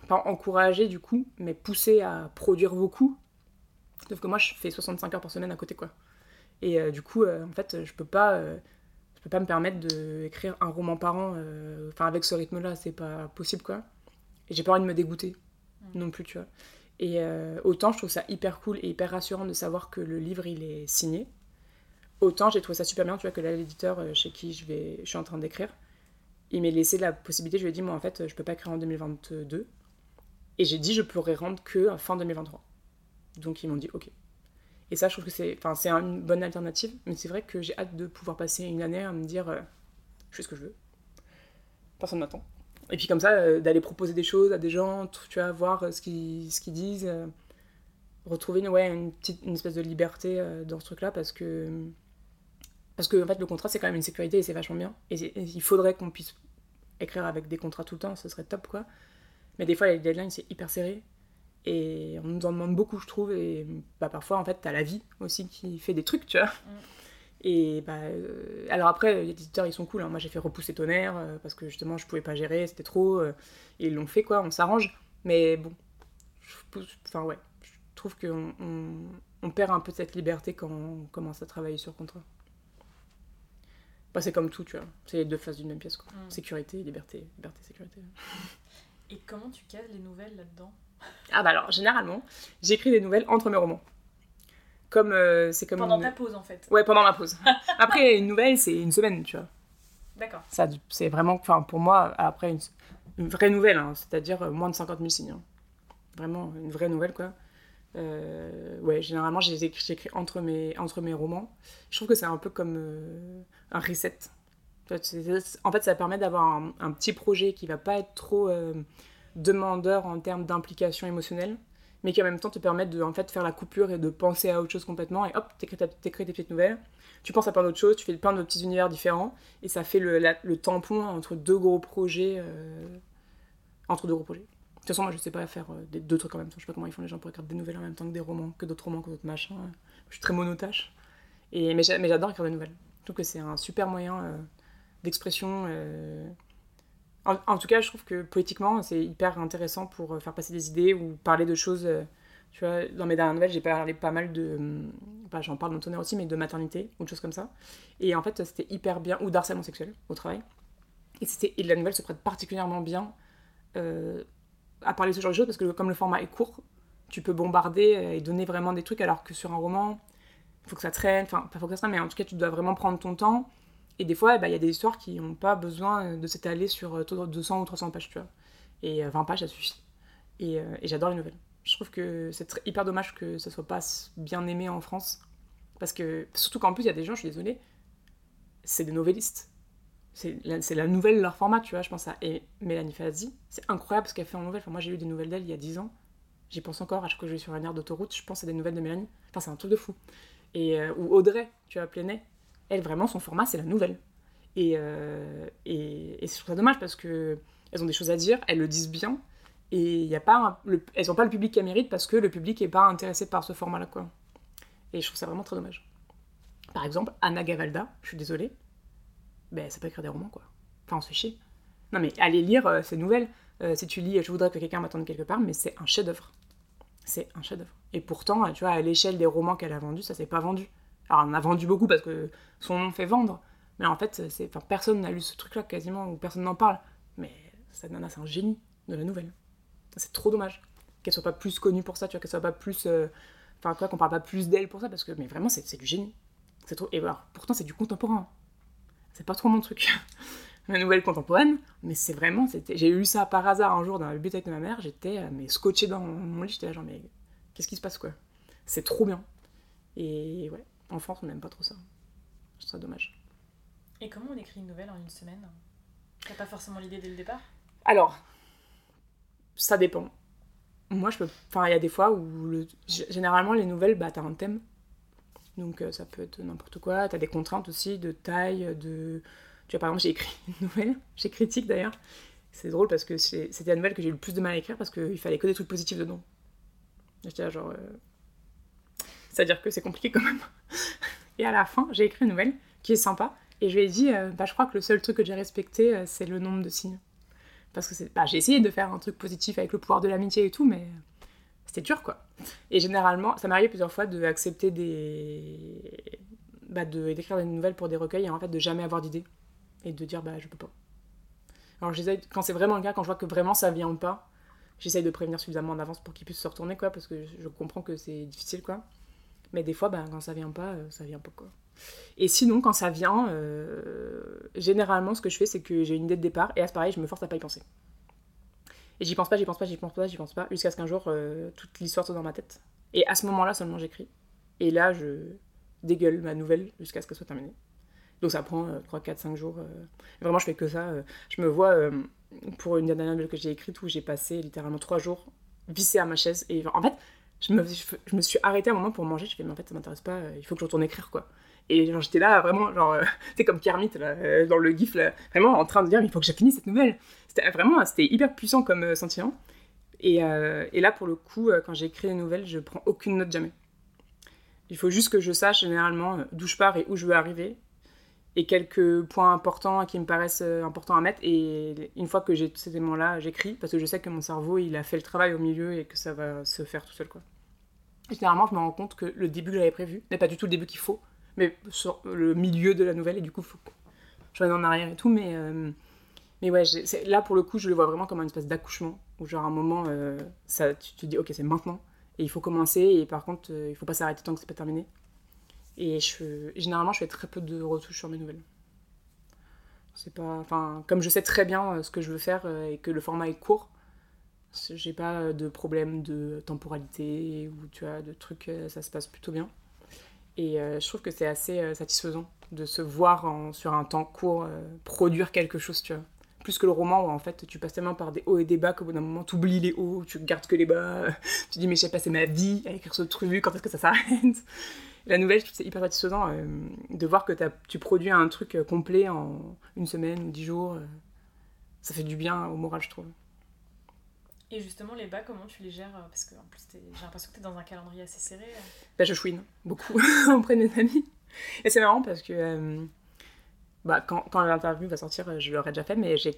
pas encouragé du coup, mais poussé à produire beaucoup. Sauf que moi, je fais 65 heures par semaine à côté, quoi. Et euh, du coup, euh, en fait, je peux pas, je peux pas me permettre d'écrire un roman par an. Enfin, avec ce rythme-là, c'est pas possible, quoi. Et j'ai pas envie de me dégoûter mm. non plus, tu vois. Et autant je trouve ça hyper cool et hyper rassurant de savoir que le livre il est signé. Autant j'ai trouvé ça super bien, tu vois, que là l'éditeur chez qui je vais, je suis en train d'écrire, il m'a laissé la possibilité, je lui ai dit, moi en fait, je peux pas écrire en 2022. Et j'ai dit, je pourrais rendre que fin 2023. Donc ils m'ont dit, ok. Et ça, je trouve que c'est, une bonne alternative, mais c'est vrai que j'ai hâte de pouvoir passer une année à me dire, euh, je fais ce que je veux. Personne m'attend. Et puis comme ça, euh, d'aller proposer des choses à des gens, tu vois, voir euh, ce qu'ils, disent, retrouver une, ouais, une, petite, une espèce de liberté dans ce truc-là, parce que parce que en fait, le contrat, c'est quand même une sécurité et c'est vachement bien. Et, il faudrait qu'on puisse écrire avec des contrats tout le temps, ce serait top, quoi. Mais des fois, les deadlines, c'est hyper serré. Et on nous en demande beaucoup, je trouve. Et bah, parfois, en fait, t'as la vie aussi qui fait des trucs, tu vois. Mm. Et bah, euh, alors après, les éditeurs, ils sont cool. Hein. Moi, j'ai fait repousser Tonnerre euh, parce que justement, je pouvais pas gérer, c'était trop. Euh, et ils l'ont fait, quoi, on s'arrange. Mais bon, je, enfin, ouais, je trouve qu'on on, perd un peu de cette liberté quand on commence à travailler sur contrat. Bah, c'est comme tout, tu vois. C'est les deux faces d'une même pièce, quoi. Mm. Sécurité, liberté, liberté, sécurité. Et comment tu cases les nouvelles là-dedans? Ah bah alors, généralement, j'écris des nouvelles entre mes romans. Comme, euh, c'est comme Pendant ta pause, en fait. Ouais, pendant ma pause. Après, une nouvelle, c'est une semaine, tu vois. D'accord. Ça, c'est vraiment, enfin, pour moi, après, une, une vraie nouvelle, hein, c'est-à-dire euh, moins de 50 000 signes. Hein. Vraiment, une vraie nouvelle, quoi. Euh, ouais, généralement, j'écris entre mes, entre mes romans. Je trouve que c'est un peu comme euh, un reset. En fait, ça permet d'avoir un, petit projet qui va pas être trop euh, demandeur en termes d'implication émotionnelle, mais qui en même temps te permet de en fait, faire la coupure et de penser à autre chose complètement. Et hop, t'écris, t'écris tes petites nouvelles, tu penses à plein d'autres choses, tu fais plein de petits univers différents, et ça fait le, tampon entre deux gros projets. entre deux gros projets. De toute façon, moi, je sais pas faire euh, des, deux trucs en même temps. Je sais pas comment ils font les gens pour écrire des nouvelles en même temps que des romans, que d'autres romans, que d'autres machins. Je suis très monotache. Et, mais j'adore écrire des nouvelles. Je trouve que c'est un super moyen euh, d'expression. Euh. En, tout cas, je trouve que poétiquement, c'est hyper intéressant pour faire passer des idées ou parler de choses. tu vois, dans mes dernières nouvelles, j'ai parlé pas mal de. Bah, J'en parle dans tonnerre aussi, mais de maternité ou de choses comme ça. Et en fait, c'était hyper bien. Ou d'harcèlement sexuel au travail. Et, et la nouvelle se prête particulièrement bien à parler de ce genre de choses parce que comme le format est court, tu peux bombarder et donner vraiment des trucs alors que sur un roman, faut que ça traîne, enfin, pas faut que ça traîne, mais en tout cas, tu dois vraiment prendre ton temps. Et des fois, bah, il y a des histoires qui n'ont pas besoin de s'étaler sur 200 ou 300 pages, tu vois. Et 20 pages, ça suffit. Et, j'adore les nouvelles. Je trouve que c'est hyper dommage que ça soit pas bien aimé en France. Parce que, surtout qu'en plus, il y a des gens, je suis désolée, c'est des novellistes. C'est la, la, nouvelle, leur format, tu vois. Je pense à et Mélanie Fazi. C'est incroyable ce qu'elle fait en nouvelle. Enfin, moi, j'ai lu des nouvelles d'elle il y a 10 ans. J'y pense encore. À chaque fois que je vais sur une aire d'autoroute, je pense à des nouvelles de Mélanie. Enfin, c'est un truc de fou. Et, euh, ou Audrey, tu vois, Plenet. Elle, vraiment, son format, c'est la nouvelle. Et, euh, et, je trouve ça dommage parce que elles ont des choses à dire, elles le disent bien. Et y a pas elles n'ont pas le public qu'elles méritent parce que le public n'est pas intéressé par ce format-là, quoi. Et je trouve ça vraiment très dommage. Par exemple, Anna Gavalda, je suis désolée, ben, ça peut écrire des romans, quoi. Enfin, on se fait chier. Non, mais allez lire euh, ces nouvelles. Euh, si tu lis Je voudrais que quelqu'un m'attende quelque part, mais c'est un chef-d'œuvre. C'est un chef-d'œuvre. Et pourtant, tu vois, à l'échelle des romans qu'elle a vendus, ça s'est pas vendu. Alors, on a vendu beaucoup parce que son nom fait vendre. Mais en fait, personne n'a lu ce truc-là quasiment, ou personne n'en parle. Mais cette nana, c'est un génie de la nouvelle. C'est trop dommage qu'elle soit pas plus connue pour ça, tu vois, qu'elle soit pas plus. Euh, enfin, quoi, qu'on parle pas plus d'elle pour ça, parce que, mais vraiment, c'est, du génie. C'est trop. Et alors, pourtant, c'est du contemporain c'est pas trop mon truc. la nouvelle contemporaine, mais c'est vraiment, j'ai lu ça par hasard un jour dans la bibliothèque de ma mère, j'étais euh, scotché dans mon lit, j'étais là genre mais qu'est-ce qui se passe quoi? C'est trop bien. Et ouais, en France on n'aime pas trop ça. Je trouve ça dommage. Et comment on écrit une nouvelle en une semaine? T'as pas forcément l'idée dès le départ? Alors, ça dépend. Moi je peux, enfin il y a des fois où le... généralement les nouvelles, bah t'as un thème donc euh, ça peut être n'importe quoi. Tu as des contraintes aussi de taille, de... Tu vois, par exemple, j'ai écrit une nouvelle, j'ai critique d'ailleurs. C'est drôle parce que c'était la nouvelle que j'ai eu le plus de mal à écrire parce qu'il fallait que des trucs positifs dedans. J'étais genre... Euh, c'est-à-dire que c'est compliqué quand même. Et à la fin, j'ai écrit une nouvelle qui est sympa. Et je lui ai dit, euh, bah, je crois que le seul truc que j'ai respecté, c'est le nombre de signes. Parce que bah, j'ai essayé de faire un truc positif avec le pouvoir de l'amitié et tout, mais c'était dur quoi. Et généralement, ça m'arrive plusieurs fois d'accepter des. Bah, d'écrire des nouvelles pour des recueils et en fait de jamais avoir d'idée. Et de dire bah je peux pas. Alors j'essaye, quand c'est vraiment le cas, quand je vois que vraiment ça vient pas, j'essaye de prévenir suffisamment en avance pour qu'ils puissent se retourner quoi, parce que je comprends que c'est difficile quoi. Mais des fois, bah, quand ça vient pas, euh, ça vient pas quoi. Et sinon, quand ça vient, euh, généralement, ce que je fais, c'est que j'ai une idée de départ, et à ce pareil, je me force à pas y penser. Et j'y pense pas, j'y pense pas, j'y pense pas, j'y pense pas, jusqu'à ce qu'un jour, euh, toute l'histoire soit dans ma tête. Et à ce moment-là seulement, j'écris. Et là, je dégueule ma nouvelle jusqu'à ce qu'elle soit terminée. Donc ça prend 3, 4, 5 jours. Euh. Vraiment, je fais que ça. Euh. Je me vois pour une dernière nouvelle que j'ai écrite où j'ai passé littéralement 3 jours vissé à ma chaise. Et en fait, je me, suis arrêtée un moment pour manger. Je fais, mais en fait, ça m'intéresse pas, il faut que je retourne écrire, quoi. Et genre, j'étais là, vraiment, genre, c'est comme Kermit, là, dans le gif, là, vraiment en train de dire, il faut que j'ai fini cette nouvelle. C'était vraiment, c'était hyper puissant comme euh, sentiment. Et, euh, et, là, pour le coup, euh, quand j'écris une nouvelle, je prends aucune note jamais. Il faut juste que je sache généralement d'où je pars et où je veux arriver, et quelques points importants qui me paraissent importants à mettre. Et une fois que j'ai tous ces éléments-là, j'écris, parce que je sais que mon cerveau, il a fait le travail au milieu et que ça va se faire tout seul. Quoi. Généralement, je me rends compte que le début que j'avais prévu n'est pas du tout le début qu'il faut, mais sur le milieu de la nouvelle, et du coup, je revienne en arrière et tout. Mais mais ouais, là pour le coup, je le vois vraiment comme une espèce d'accouchement, où genre à un moment, euh, ça, tu te dis, ok, c'est maintenant, et il faut commencer, et par contre, euh, il faut pas s'arrêter tant que c'est pas terminé. Et je, généralement, je fais très peu de retouches sur mes nouvelles. C'est pas, enfin, comme je sais très bien euh, ce que je veux faire et que le format est court, j'ai pas de problème de temporalité ou tu vois, de trucs, ça se passe plutôt bien. Et je trouve que c'est assez satisfaisant de se voir sur un temps court produire quelque chose, tu plus que le roman où en fait tu passes tellement par des hauts et des bas qu'au bout d'un moment tu oublies les hauts, tu gardes que les bas, tu dis mais j'ai passé ma vie à écrire ce truc, quand est-ce que ça s'arrête? La nouvelle, je trouve c'est hyper satisfaisant euh, de voir que tu produis un truc euh, complet en une semaine ou dix jours. Euh, ça fait du bien au moral, je trouve. Et justement, les bas, comment tu les gères Parce que en plus, j'ai l'impression que tu es dans un calendrier assez serré. Bah, je chouine beaucoup auprès de mes amis. Et c'est marrant parce que bah, quand, l'interview va sortir, euh, je l'aurais déjà fait, mais j'ai,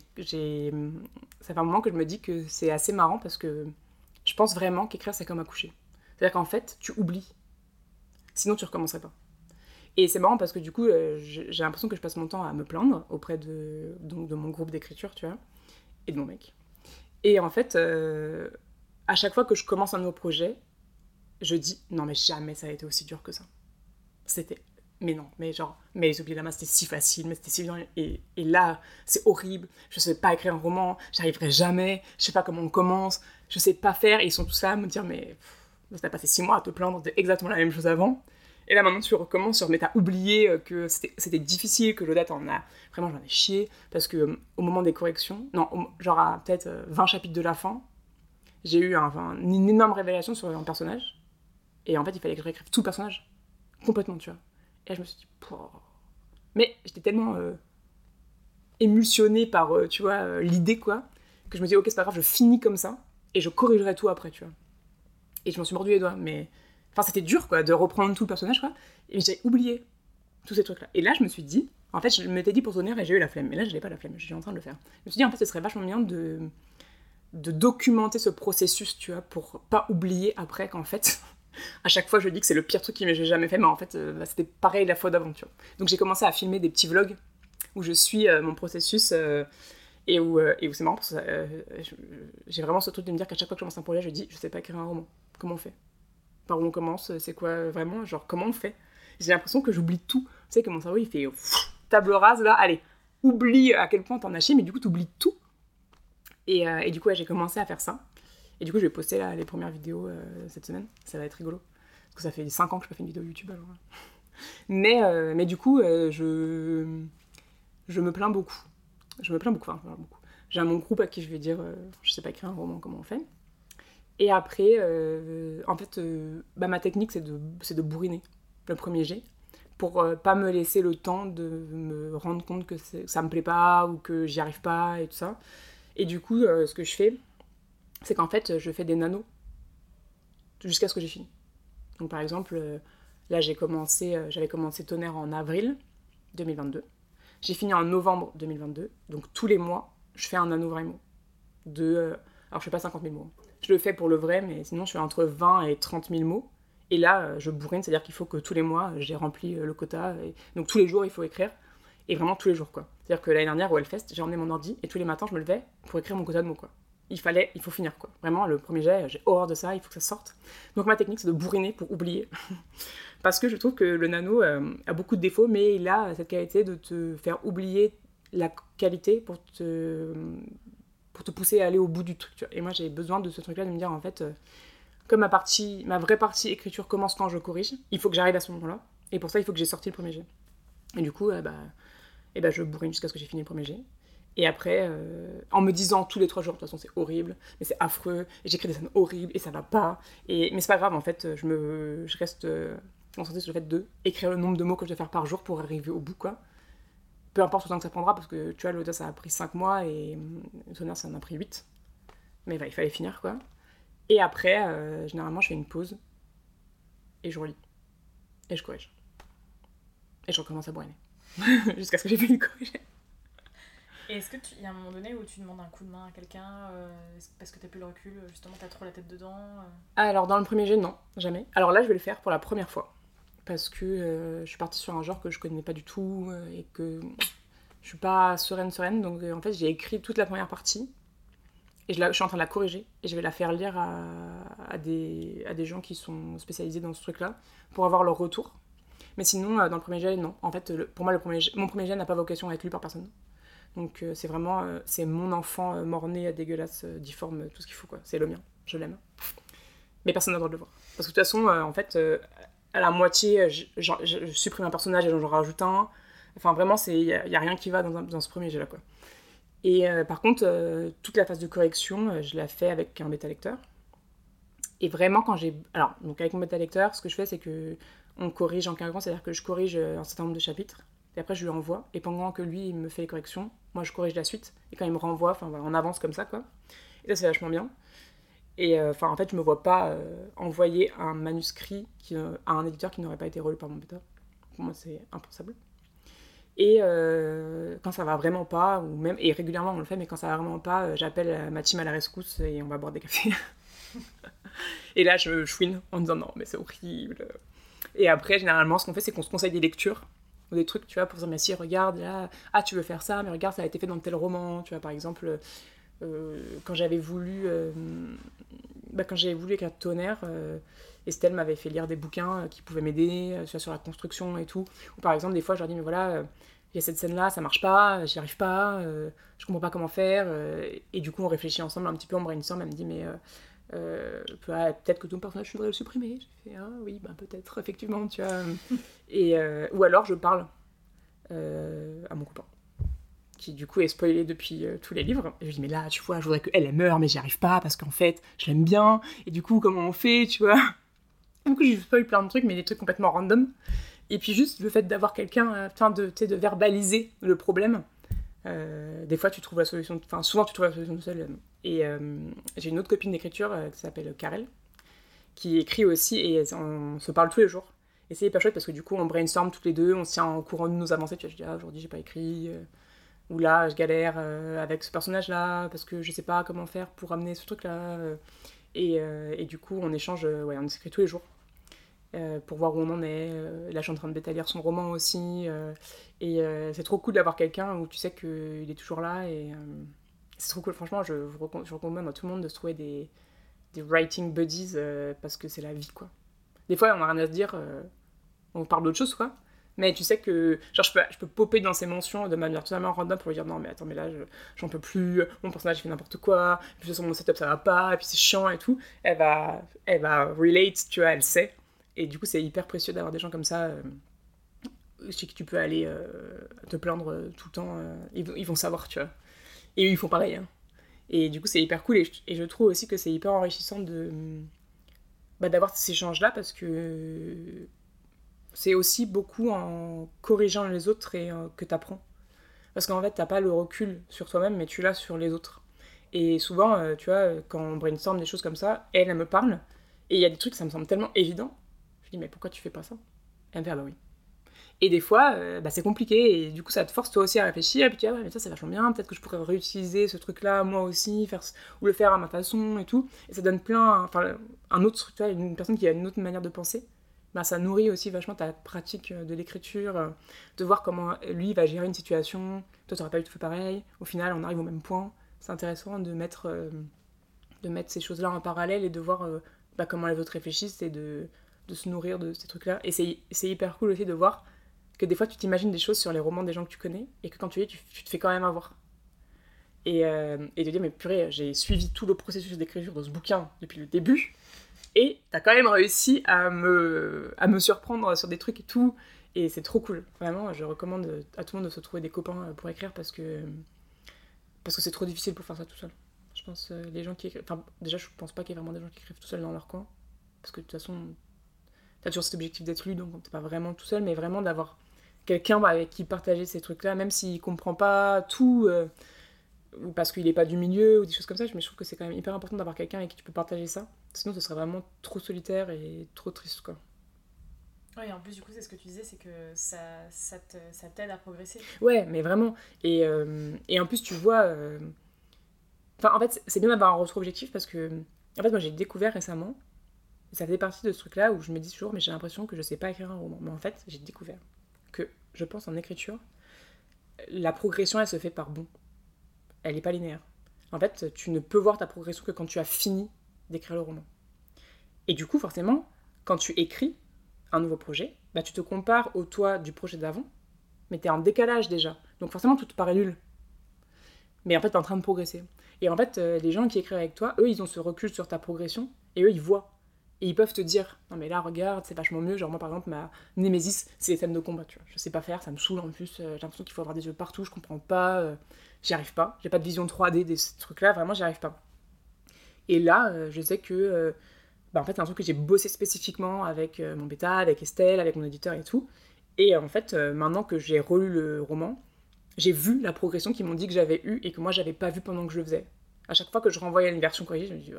ça fait un moment que je me dis que c'est assez marrant parce que je pense vraiment qu'écrire, c'est comme accoucher. C'est-à-dire qu'en fait, tu oublies. Sinon, tu recommencerais pas. Et c'est marrant parce que du coup, euh, j'ai l'impression que je passe mon temps à me plaindre auprès de, donc, de mon groupe d'écriture, tu vois, et de mon mec. Et en fait, euh, à chaque fois que je commence un nouveau projet, je dis non, mais jamais ça a été aussi dur que ça. C'était. Mais non, mais genre, mais les oubliés de la main, c'était si facile, mais c'était si bien. Et, et là, c'est horrible. Je sais pas écrire un roman, j'arriverai jamais, je sais pas comment on commence, je sais pas faire. Et ils sont tous là à me dire, mais t'as passé six mois à te plaindre de exactement la même chose avant. Et là, maintenant, tu recommences, tu remets à oublier euh, que c'était difficile, que l'Odette en a. Vraiment, j'en ai chié. Parce que euh, au moment des corrections, non, genre à peut-être euh, 20 chapitres de la fin, j'ai eu une énorme révélation sur un personnage. Et en fait, il fallait que je réécrive tout le personnage. Complètement, tu vois. Et là, je me suis dit, mais j'étais tellement euh, émulsionnée par, euh, tu vois, euh, l'idée, quoi, que je me dis, ok, c'est pas grave, je finis comme ça, et je corrigerai tout après, tu vois. Et je m'en suis mordu les doigts, mais. Enfin, c'était dur, quoi, de reprendre tout le personnage, quoi. Et j'ai oublié tous ces trucs-là. Et là, je me suis dit, en fait, je m'étais dit pour tenir et j'ai eu la flemme. Mais là, je n'ai pas la flemme, je suis en train de le faire. Je me suis dit, en fait, ce serait vachement bien de, documenter ce processus, tu vois, pour pas oublier après qu'en fait, à chaque fois, je dis que c'est le pire truc que j'ai jamais fait, mais en fait, euh, bah, c'était pareil la fois d'avant, tu vois. Donc, j'ai commencé à filmer des petits vlogs où je suis euh, mon processus euh, et où, euh, où c'est marrant parce que j'ai vraiment ce truc de me dire qu'à chaque fois que je commence un projet, je dis, je sais pas écrire un roman. Comment on fait? Par où on commence C'est quoi euh, vraiment Genre, comment on fait? J'ai l'impression que j'oublie tout. Tu sais que mon cerveau, il fait table rase là, allez, oublie à quel point t'en as chié, mais du coup, t'oublies tout. Et, euh, du coup, j'ai commencé à faire ça. Et du coup, je vais poster là, les premières vidéos euh, cette semaine. Ça va être rigolo. Parce que ça fait 5 ans que je n'ai pas fait une vidéo YouTube alors. Mais, euh, mais du coup, euh, je, je me plains beaucoup. Je me plains beaucoup, enfin, beaucoup. J'ai mon groupe à qui je vais dire, euh, je sais pas écrire un roman, comment on fait. Et après, euh, en fait, euh, bah, ma technique, c'est de, de bourriner le premier jet pour euh, pas me laisser le temps de me rendre compte que ça me plaît pas ou que j'y arrive pas et tout ça. Et du coup, euh, ce que je fais, c'est qu'en fait, je fais des nanos jusqu'à ce que j'ai fini. Donc par exemple, là j'avais commencé Tonnerre en avril 2022. J'ai fini en novembre 2022. Donc tous les mois, je fais un nano vraiment. De, alors je fais pas 50 000 mots. Je le fais pour le vrai, mais sinon je fais entre 20 et 30 000 mots. Et là, euh, je bourrine, c'est-à-dire qu'il faut que tous les mois, euh, j'ai rempli euh, le quota. Et... Donc tous les jours, il faut écrire. Et vraiment tous les jours, quoi. C'est-à-dire que l'année dernière, au Hellfest, j'ai emmené mon ordi et tous les matins, je me levais pour écrire mon quota de mots, quoi. Il fallait, il faut finir, quoi. Vraiment, le premier jet, j'ai horreur de ça, il faut que ça sorte. Donc ma technique, c'est de bourriner pour oublier. Parce que je trouve que le nano a beaucoup de défauts, mais il a cette qualité de te faire oublier la qualité pour te, pour te pousser à aller au bout du truc. Et moi, j'ai besoin de ce truc-là, de me dire, en fait, euh, comme ma, partie, ma vraie partie écriture commence quand je corrige, il faut que j'arrive à ce moment-là. Et pour ça, il faut que j'ai sorti le premier jet. Et du coup, euh, bah, eh ben, je bourrine jusqu'à ce que j'ai fini le premier jet. Et après, euh, en me disant tous les trois jours, de toute façon, c'est horrible, mais c'est affreux, et j'écris des scènes horribles, et ça va pas. Et, mais c'est pas grave, en fait, je, me, je reste concentrée sur le fait de écrire le nombre de mots que je dois faire par jour pour arriver au bout, quoi. Peu importe le temps que ça prendra, parce que tu vois, l'audace, ça a pris 5 mois, et le tonnerre, ça en a pris 8. Mais bah, il fallait finir, quoi. Et après, euh, généralement, je fais une pause, et je relis. Et je corrige. Et je recommence à bourriner. Jusqu'à ce que j'ai fini de corriger. Et est-ce que tu y a un moment donné où tu demandes un coup de main à quelqu'un euh, parce que t'as plus le recul, justement t'as trop la tête dedans euh? Alors, dans le premier jet, non, jamais. Alors là, je vais le faire pour la première fois. Parce que euh, je suis partie sur un genre que je connais pas du tout euh, et que je suis pas sereine, sereine. Donc, euh, en fait, j'ai écrit toute la première partie et je, suis en train de la corriger et je vais la faire lire à, des, à des gens qui sont spécialisés dans ce truc-là pour avoir leur retour. Mais sinon, dans le premier jet, non. En fait, pour moi, le premier mon premier jet n'a pas vocation à être lu par personne. Donc, c'est vraiment c'est mon enfant euh, mort-né, dégueulasse, difforme, tout ce qu'il faut, quoi. C'est le mien. Je l'aime mais personne n'a le droit de le voir. Parce que de toute façon, en fait, à la moitié, euh, je, supprime un personnage et j'en rajoute un. Enfin, vraiment, il n'y a, rien qui va dans, ce premier quoi. Et euh, par contre, euh, toute la phase de correction, je la fais avec un bêta-lecteur. Et vraiment, quand j'ai... Alors, donc avec mon bêta-lecteur, ce que je fais, c'est que on corrige en quinquant, c'est-à-dire que je corrige un certain nombre de chapitres, et après, je lui envoie. Et pendant que lui, me fait les corrections, moi, je corrige la suite. Et quand il me renvoie, enfin, on avance comme ça, quoi. Et ça, c'est vachement bien. Et euh, enfin, en fait, je me vois pas euh, envoyer un manuscrit euh, à un éditeur qui n'aurait pas été relu par mon bêta. Pour moi, c'est impensable. Et quand ça va vraiment pas, ou même, et régulièrement on le fait, mais quand ça va vraiment pas, j'appelle ma team à la rescousse et on va boire des cafés. et là, je chouine en disant non, mais c'est horrible. Et après, généralement, ce qu'on fait, c'est qu'on se conseille des lectures ou des trucs, tu vois, pour dire, mais si, regarde, là, ah, tu veux faire ça, mais regarde, ça a été fait dans tel roman, tu vois, par exemple, quand j'avais voulu euh, bah, quand j'ai voulu Tonnerre, euh, Estelle m'avait fait lire des bouquins euh, qui pouvaient m'aider, soit sur la construction et tout. Ou par exemple, des fois, je leur dis, mais voilà, il y a cette scène-là, ça marche pas, j'y arrive pas, je comprends pas comment faire. et du coup, on réfléchit ensemble un petit peu, on brainstorm, elle me dit, mais peut-être que ton personnage, je voudrais le supprimer. J'ai fait, ah oui, bah, peut-être, effectivement, tu vois. et, ou alors, je parle à mon copain qui du coup est spoilé depuis euh, tous les livres. Je dis, mais là, tu vois, je voudrais qu'elle, elle meure, mais j'y arrive pas parce qu'en fait, je l'aime bien. Et du coup, comment on fait, tu vois? Du coup, je spoil plein de trucs, mais des trucs complètement random. Et puis juste le fait d'avoir quelqu'un, euh, enfin, de, de verbaliser le problème. Euh, des fois, tu trouves la solution, enfin, souvent, tu trouves la solution tout seul. Et j'ai une autre copine d'écriture qui s'appelle Karel, qui écrit aussi, et on se parle tous les jours. Et c'est hyper chouette parce que du coup, on brainstorm toutes les deux, on se tient en courant de nos avancées. Tu vois, je dis, ah, aujourd'hui, j'ai pas écrit où là je galère euh, avec ce personnage là parce que je sais pas comment faire pour amener ce truc là euh, et, euh, et, du coup on échange ouais on écrit tous les jours pour voir où on en est là je suis en train de bêta son roman aussi et c'est trop cool d'avoir quelqu'un où tu sais qu'il est toujours là et c'est trop cool. Franchement je, je, recommande à tout le monde de se trouver des, des writing buddies parce que c'est la vie quoi. Des fois on a rien à se dire on parle d'autre chose quoi mais tu sais que, genre, je peux, je peux popper dans ces mentions de manière totalement random pour lui dire non, mais attends, mais là, j'en peux plus, mon personnage fait n'importe quoi, puis de toute façon, mon setup ça va pas, et puis c'est chiant et tout. Elle va, elle va relate, tu vois, elle sait. Et du coup, c'est hyper précieux d'avoir des gens comme ça, euh, chez qui tu peux aller euh, te plaindre euh, tout le temps. ils, ils, vont savoir, tu vois. Et eux, ils font pareil. Hein. Et du coup, c'est hyper cool. Et je, et je, trouve aussi que c'est hyper enrichissant de bah, d'avoir ces échanges-là parce que c'est aussi beaucoup en corrigeant les autres et euh, que tu apprends. Parce qu'en fait, t'as pas le recul sur toi-même, mais tu l'as sur les autres. Et souvent, euh, tu vois, quand on brainstorm des choses comme ça, elle, elle me parle, et il y a des trucs, ça me semble tellement évident. Je dis, mais pourquoi tu fais pas ça? Elle me fait, ah bah oui. Et des fois, euh, bah, c'est compliqué, et du coup, ça te force toi aussi à réfléchir, et puis tu dis, ah ouais, mais ça, c'est vachement bien, peut-être que je pourrais réutiliser ce truc-là, moi aussi, faire, ou le faire à ma façon, et tout. Et ça donne plein, enfin, un autre, tu vois, une personne qui a une autre manière de penser. Bah, ça nourrit aussi vachement ta pratique euh, de l'écriture, euh, de voir comment lui va gérer une situation. Toi, tu n'aurais pas eu tout fait pareil. Au final, on arrive au même point. C'est intéressant de mettre, euh, de mettre ces choses-là en parallèle et de voir bah, comment les autres réfléchissent et de, de se nourrir de ces trucs-là. Et c'est hyper cool aussi de voir que des fois, tu t'imagines des choses sur les romans des gens que tu connais et que quand tu lis, tu, te fais quand même avoir. Et, et de dire, mais purée, j'ai suivi tout le processus d'écriture de ce bouquin depuis le début et t'as quand même réussi à me, à me surprendre sur des trucs et tout. Et c'est trop cool. Vraiment, je recommande à tout le monde de se trouver des copains pour écrire parce que parce que c'est trop difficile pour faire ça tout seul. Je pense euh, les gens qui écrivent... Enfin, déjà, je pense pas qu'il y ait vraiment des gens qui écrivent tout seul dans leur coin. Parce que de toute façon, t'as toujours cet objectif d'être lu, donc t'es pas vraiment tout seul, mais vraiment d'avoir quelqu'un avec qui partager ces trucs-là, même s'il comprend pas tout. Euh, ou parce qu'il n'est pas du milieu ou des choses comme ça, mais je trouve que c'est quand même hyper important d'avoir quelqu'un avec qui tu peux partager ça. Sinon, ce serait vraiment trop solitaire et trop triste, quoi. Oui, en plus, du coup, c'est ce que tu disais, c'est que ça, ça, ça t'aide à progresser. Ouais, mais vraiment. Et, euh, et en plus, tu vois. Euh, enfin, en fait, c'est bien d'avoir un retour objectif parce que. En fait, moi, j'ai découvert récemment. Ça fait partie de ce truc-là où je me dis toujours, mais j'ai l'impression que je sais pas écrire un roman. Mais en fait, j'ai découvert que, je pense, en écriture, la progression, elle se fait par bon elle n'est pas linéaire. En fait, tu ne peux voir ta progression que quand tu as fini d'écrire le roman. Et du coup, forcément, quand tu écris un nouveau projet, bah, tu te compares au toi du projet d'avant, mais tu es en décalage déjà. Donc forcément, tout te paraît nul. Mais en fait, tu es en train de progresser. Et en fait, euh, les gens qui écrivent avec toi, eux, ils ont ce recul sur ta progression, et eux, ils voient. Et ils peuvent te dire, non mais là, regarde, c'est vachement mieux. Genre moi, par exemple, ma Némésis, c'est les scènes de combat, tu vois. Je sais pas faire, ça me saoule en plus. Euh, j'ai l'impression qu'il faut avoir des yeux partout, je comprends pas. Euh, j'y arrive pas. J'ai pas de vision 3D de ces trucs-là, vraiment, j'y arrive pas. Et là, euh, je sais que, euh, bah, en fait, c'est un truc que j'ai bossé spécifiquement avec euh, mon bêta, avec Estelle, avec mon éditeur et tout. Et en fait, maintenant que j'ai relu le roman, j'ai vu la progression qu'ils m'ont dit que j'avais eue et que moi, j'avais pas vu pendant que je le faisais. À chaque fois que je renvoyais une version corrigée, je me dis,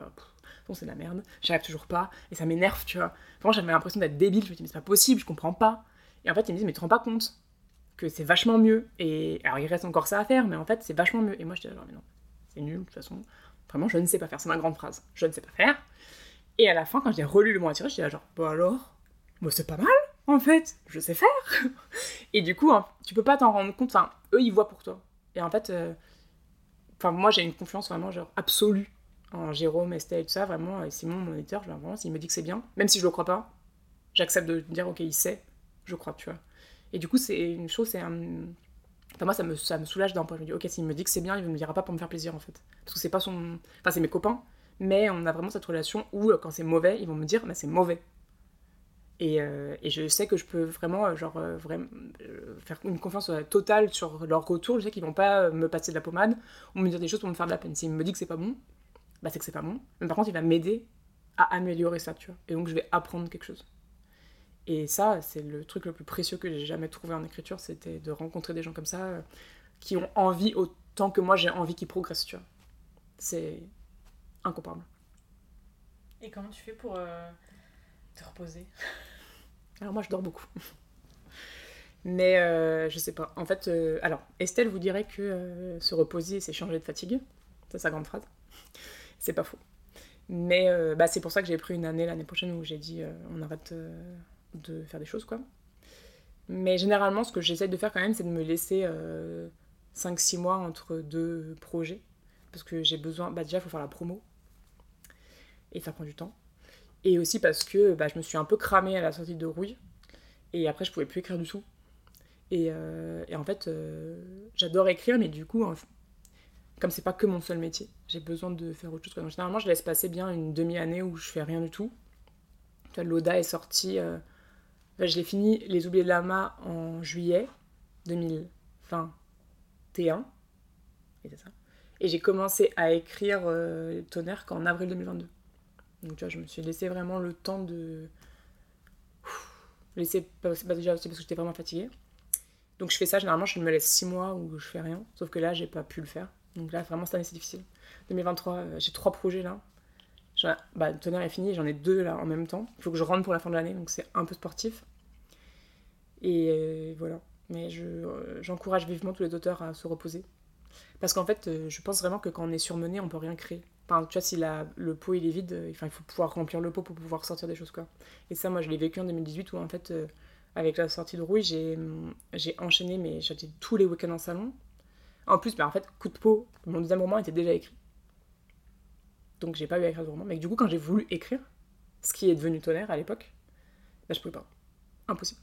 bon, c'est de la merde, j'y arrive toujours pas, et ça m'énerve, tu vois. Vraiment, j'avais l'impression d'être débile, je me dis, mais c'est pas possible, je comprends pas. Et en fait, ils me disent, mais tu te rends pas compte que c'est vachement mieux. Et alors, il reste encore ça à faire, mais en fait, c'est vachement mieux. Et moi, je dis, genre, mais non, c'est nul, de toute façon. Je ne sais pas faire. C'est ma grande phrase. Je ne sais pas faire. Et à la fin, quand j'ai relu le mot attiré, je dis, genre, bon alors, c'est pas mal, en fait. Je sais faire. et du coup, hein, tu peux pas t'en rendre compte. Enfin, eux, ils voient pour toi. Et en fait, euh, enfin, moi, j'ai une confiance vraiment, genre, absolue en Jérôme, Estelle tout ça, vraiment, et Simon, mon éditeur, genre, vraiment, s'il me dit que c'est bien, même si je le crois pas, j'accepte de dire, ok, il sait, je crois, tu vois. Et du coup, c'est une chose, c'est un. Enfin, moi, ça me, ça me soulage d'un point. Je me dis, ok, s'il me dit que c'est bien, il ne me dira pas pour me faire plaisir, en fait. Parce que c'est pas son. Enfin, c'est mes copains, mais on a vraiment cette relation où, euh, quand c'est mauvais, ils vont me dire, bah, c'est mauvais. Et, euh, et, je sais que je peux vraiment, euh, genre, vraiment, faire une confiance totale sur leur retour. Je sais qu'ils vont pas me passer de la pommade ou me dire des choses pour me faire de la peine. S'il me dit que c'est pas bon, bah, c'est que c'est pas bon. Mais par contre, il va m'aider à améliorer ça, tu vois. Et donc, je vais apprendre quelque chose. Et ça, c'est le truc le plus précieux que j'ai jamais trouvé en écriture, c'était de rencontrer des gens comme ça euh, qui ont envie autant que moi j'ai envie qu'ils progressent, tu vois. C'est incomparable. Et comment tu fais pour euh, te reposer? Alors moi je dors beaucoup. Mais euh, je sais pas. En fait, alors Estelle vous dirait que se reposer c'est changer de fatigue. C'est sa grande phrase. C'est pas faux. Mais bah, c'est pour ça que j'ai pris une année l'année prochaine où j'ai dit on arrête de faire des choses, quoi. Mais généralement, ce que j'essaie de faire quand même, c'est de me laisser 5-6 euh, mois entre deux projets. Parce que j'ai besoin. Bah, déjà, il faut faire la promo. Et ça prend du temps. Et aussi parce que bah, je me suis un peu cramée à la sortie de Rouille. Et après, je pouvais plus écrire du tout. Et, euh, en fait, euh, j'adore écrire, mais du coup, comme c'est pas que mon seul métier, j'ai besoin de faire autre chose. Donc, généralement, je laisse passer bien une demi-année où je fais rien du tout. L'Oda est sorti je l'ai fini Les Oubliés de Lama en juillet 2021. Et. Et j'ai commencé à écrire euh, Tonnerre qu'en avril 2022. Donc tu vois, je me suis laissé vraiment le temps de. laisser. Pas, déjà aussi parce que j'étais vraiment fatiguée. Donc je fais ça, généralement je me laisse 6 mois où je fais rien. Sauf que là, j'ai pas pu le faire. Donc là, vraiment, cette année, c'est difficile. 2023, euh, j'ai trois projets là. Bah, Tonnerre est fini, j'en ai deux là en même temps. Il faut que je rentre pour la fin de l'année, donc c'est un peu sportif. Et euh, voilà. Mais euh, j'encourage vivement tous les auteurs à se reposer. Parce qu'en fait, euh, je pense vraiment que quand on est surmené, on peut rien créer. Enfin, tu vois, si le pot il est vide, il faut pouvoir remplir le pot pour pouvoir sortir des choses, quoi. Et ça, moi, je l'ai vécu en 2018 où, en fait, avec la sortie de Rouille, j'ai enchaîné, mais j'étais tous les week-ends en salon. En plus, bah, en fait, coup de peau, mon deuxième roman était déjà écrit. Donc, j'ai pas eu à écrire de roman. Mais du coup, quand j'ai voulu écrire, ce qui est devenu tonnerre à l'époque, bah, je pouvais pas. Impossible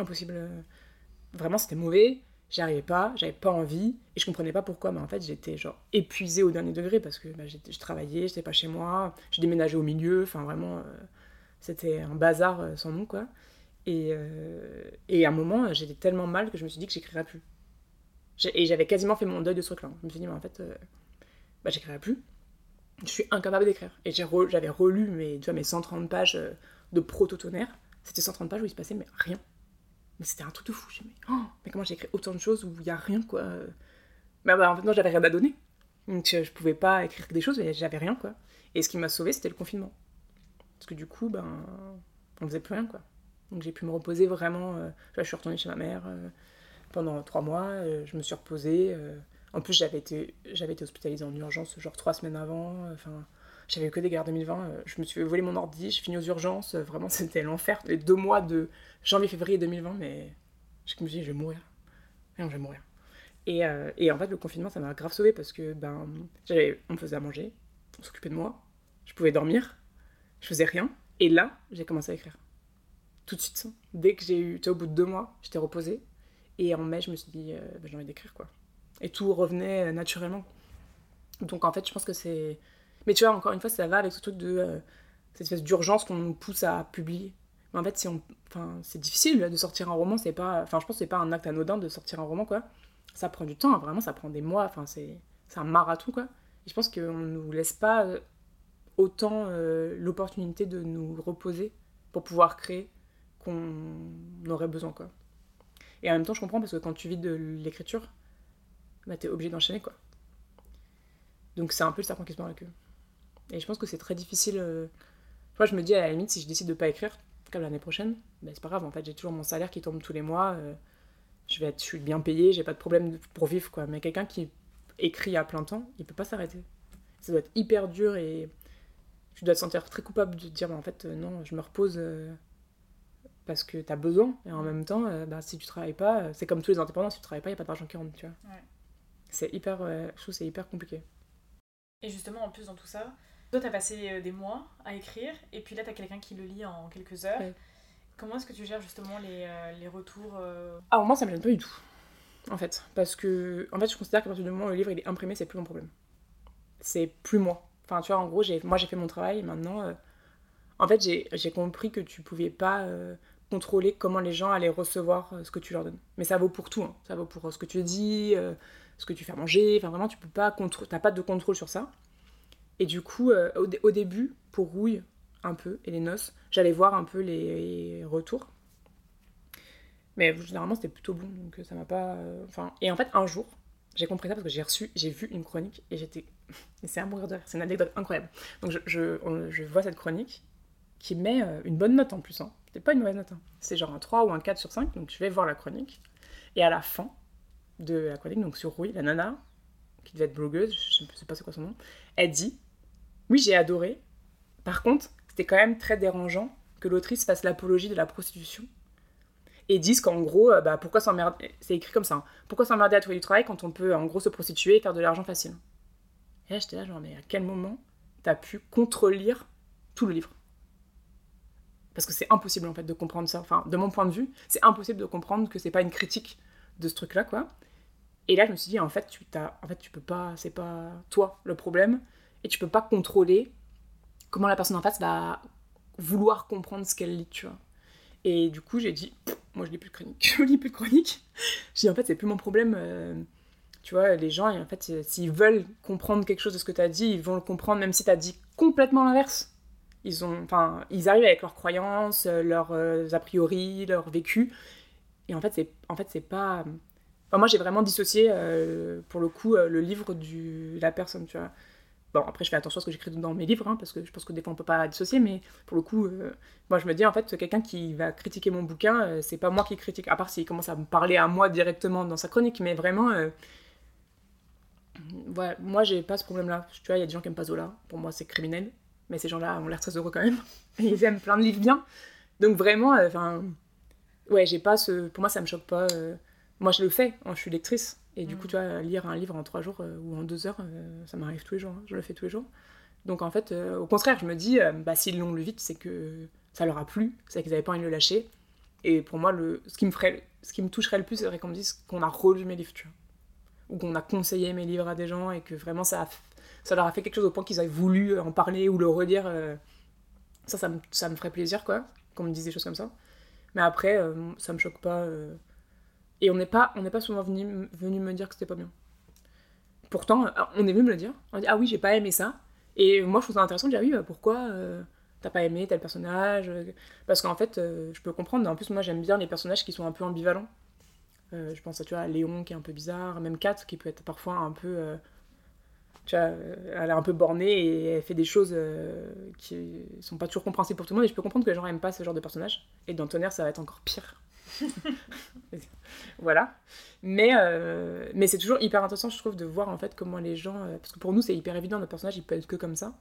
impossible. Vraiment, c'était mauvais. J'y arrivais pas, j'avais pas envie, et je comprenais pas pourquoi, mais en fait j'étais genre épuisée au dernier degré parce que bah, je travaillais, j'étais pas chez moi, j'ai déménagé au milieu, enfin vraiment, euh, c'était un bazar euh, sans nom quoi. Et, euh, et à un moment, j'étais tellement mal que je me suis dit que j'écrirais plus. Et j'avais quasiment fait mon deuil de ce truc-là. Je me suis dit, mais en fait, bah, j'écrirai plus. Je suis incapable d'écrire. Et j'avais relu mes, tu vois, mes 130 pages de proto-tonnerre. C'était 130 pages où il se passait mais rien. Mais c'était un truc de fou. Me dit, oh, mais comment j'ai écrit autant de choses où il n'y a rien, quoi. Mais bah, en fait, non, j'avais rien à donner. Donc je, je, pouvais pas écrire des choses, mais j'avais rien, quoi. Et ce qui m'a sauvé, c'était le confinement. Parce que du coup, ben, on faisait plus rien, quoi. Donc j'ai pu me reposer vraiment. Euh, je suis retournée chez ma mère euh, pendant trois mois. Euh, je me suis reposée. En plus, j'avais été, j'avais été hospitalisée en urgence, genre trois semaines avant. Enfin, j'avais que des guerres 2020. Euh, je me suis voler mon ordi, je finis aux urgences. Euh, vraiment, c'était l'enfer. Les deux mois de janvier-février 2020, mais je me suis dit, je vais mourir. Non, je vais mourir. Et, euh, en fait, le confinement, ça m'a grave sauvé parce que ben, on me faisait à manger, on s'occupait de moi, je pouvais dormir, je faisais rien. Et là, j'ai commencé à écrire. Tout de suite. Dès que j'ai eu, au bout de deux mois, j'étais reposée. Et en mai, je me suis dit, ben, j'ai envie d'écrire, quoi. Et tout revenait naturellement. Donc en fait, je pense que c'est mais tu vois, encore une fois, ça va avec ce de euh, cette espèce d'urgence qu'on nous pousse à publier. Mais en fait, si enfin, c'est difficile de sortir un roman. C'est pas, enfin, je pense que c'est pas un acte anodin de sortir un roman, quoi. Ça prend du temps, vraiment, ça prend des mois. Enfin, c'est, un marathon, quoi. Et je pense qu'on nous laisse pas euh, autant euh, l'opportunité de nous reposer pour pouvoir créer qu'on aurait besoin, quoi. Et en même temps, je comprends parce que quand tu vis de l'écriture, bah, t'es obligé d'enchaîner, quoi. Donc c'est un peu le serpent qui se mord la queue. Et je pense que c'est très difficile. Euh... Moi, je me dis à la limite, si je décide de pas écrire, comme l'année prochaine, ben, c'est pas grave. En fait, j'ai toujours mon salaire qui tombe tous les mois. Euh, je vais être, suis bien payée, j'ai pas de problème pour vivre, quoi. Mais quelqu'un qui écrit à plein temps, il peut pas s'arrêter. Ça doit être hyper dur et tu dois te sentir très coupable de te dire, en fait, euh, non, je me repose parce que tu as besoin. Et en même temps, bah, si tu travailles pas, c'est comme tous les indépendants, si tu travailles pas, il n'y a pas d'argent qui rentre, tu vois. C'est hyper, je trouve c'est hyper compliqué. Et justement, en plus, dans tout ça, toi, t'as passé euh, des mois à écrire, et puis là, t'as quelqu'un qui le lit en quelques heures. Ouais. Comment est-ce que tu gères justement les, euh, les retours euh, Ah, moi, ça me gêne pas du tout. En fait. Parce que, en fait, je considère qu'à partir du moment où le livre il est imprimé, c'est plus mon problème. C'est plus moi. Enfin, tu vois, en gros, j'ai, moi, j'ai fait mon travail, et maintenant. euh, En fait, j'ai, j'ai compris que tu pouvais pas euh, contrôler comment les gens allaient recevoir euh, ce que tu leur donnes. Mais ça vaut pour tout. hein. Ça vaut pour euh, ce que tu dis, euh, ce que tu fais manger. Enfin, vraiment, tu peux pas. T'as pas de contrôle sur ça. Et du coup, au, dé- au début, pour Rouille, un peu, et les noces, j'allais voir un peu les retours. Mais généralement, c'était plutôt bon, donc ça m'a pas. Enfin, et en fait, un jour, j'ai compris ça parce que j'ai reçu, j'ai vu une chronique et j'étais. c'est un mourir de c'est une anecdote incroyable. Donc je, je, on- je vois cette chronique qui met euh, une bonne note en plus. Hein. C'était pas une mauvaise note. hein. C'est genre un 3 ou un 4 sur 5, donc je vais voir la chronique. Et à la fin de la chronique, donc sur Rouille, la nana, qui devait être blogueuse, je sais pas c'est quoi son nom, elle dit Oui, j'ai adoré. Par contre, c'était quand même très dérangeant que l'autrice fasse l'apologie de la prostitution et disent qu'en gros, euh, bah, pourquoi s'emmerder, c'est écrit comme ça, hein. pourquoi s'emmerder à trouver du travail quand on peut en gros se prostituer et faire de l'argent facile Et là, j'étais là, genre, mais à quel moment t'as pu contrelire tout le livre? Parce que c'est impossible en fait de comprendre ça. Enfin, de mon point de vue, c'est impossible de comprendre que c'est pas une critique de ce truc-là, quoi. Et là, je me suis dit, en fait, tu t'as, en fait, tu peux pas, c'est pas toi le problème, et tu peux pas contrôler comment la personne en face va vouloir comprendre ce qu'elle lit, tu vois. Et du coup, j'ai dit, moi je lis plus de chronique, je lis plus de chronique. J'ai dit, en fait, c'est plus mon problème. euh, tu vois, les gens, en fait, euh, s'ils veulent comprendre quelque chose de ce que tu as dit, ils vont le comprendre, même si tu as dit complètement l'inverse. Ils, ont, ils arrivent avec leurs croyances, euh, leurs euh, a priori, leur vécu. Et en fait, c'est, en fait, pas. Moi, j'ai vraiment dissocié, euh, pour le coup, le livre de la personne, tu vois. Bon, après, je fais attention à ce que j'écris dans mes livres, hein, parce que je pense que des fois, on peut pas dissocier, mais pour le coup, moi, je me dis, en fait, quelqu'un qui va critiquer mon bouquin, c'est pas moi qui critique, à part s'il commence à me parler à moi directement dans sa chronique, mais vraiment, voilà, moi, j'ai pas ce problème-là. Tu vois, il y a des gens qui aiment pas Zola, pour moi, c'est criminel, mais ces gens-là ont l'air très heureux quand même, ils aiment plein de livres bien. Donc, vraiment, enfin, ouais, j'ai pas ce. Pour moi, ça me choque pas. euh, Moi, je le fais, hein, je suis lectrice, et du Mm. coup, tu vois, lire un livre en trois jours euh, ou en deux heures, euh, ça m'arrive tous les jours, hein, je le fais tous les jours. Donc en fait, euh, au contraire, je me dis, euh, bah, s'ils l'ont lu vite, c'est que ça leur a plu, c'est qu'ils n'avaient pas envie de le lâcher. Et pour moi, le, ce, qui me ferait, ce qui me toucherait le plus, c'est qu'on me dise qu'on a relu mes livres, tu vois. Ou qu'on a conseillé mes livres à des gens et que vraiment ça, a ça leur a fait quelque chose au point qu'ils avaient voulu en parler ou le relire. euh. Ça, ça me, ça me ferait plaisir, quoi, qu'on me dise des choses comme ça. Mais après, euh, ça me choque pas. euh. Et on n'est pas, pas souvent venu, venu me dire que c'était pas bien. Pourtant, euh, on est venu me le dire. On dit, ah oui, j'ai pas aimé ça. Et moi, je trouve ça intéressant de dire, oui, bah, pourquoi euh, t'as pas aimé tel personnage euh, Parce qu'en fait, euh, je peux comprendre. En plus, moi, j'aime bien les personnages qui sont un peu ambivalents. Euh, je pense à, tu vois, Léon qui est un peu bizarre, même Kat qui peut être parfois un peu... tu vois, euh, elle est un peu bornée et elle fait des choses euh, qui sont pas toujours compréhensibles pour tout le monde. Et je peux comprendre que les gens aiment pas ce genre de personnage. Et dans Tonnerre, ça va être encore pire. voilà. Mais, euh, mais c'est toujours hyper intéressant, je trouve, de voir en fait comment les gens. euh, parce que pour nous, c'est hyper évident, notre personnage, il peut être que comme ça.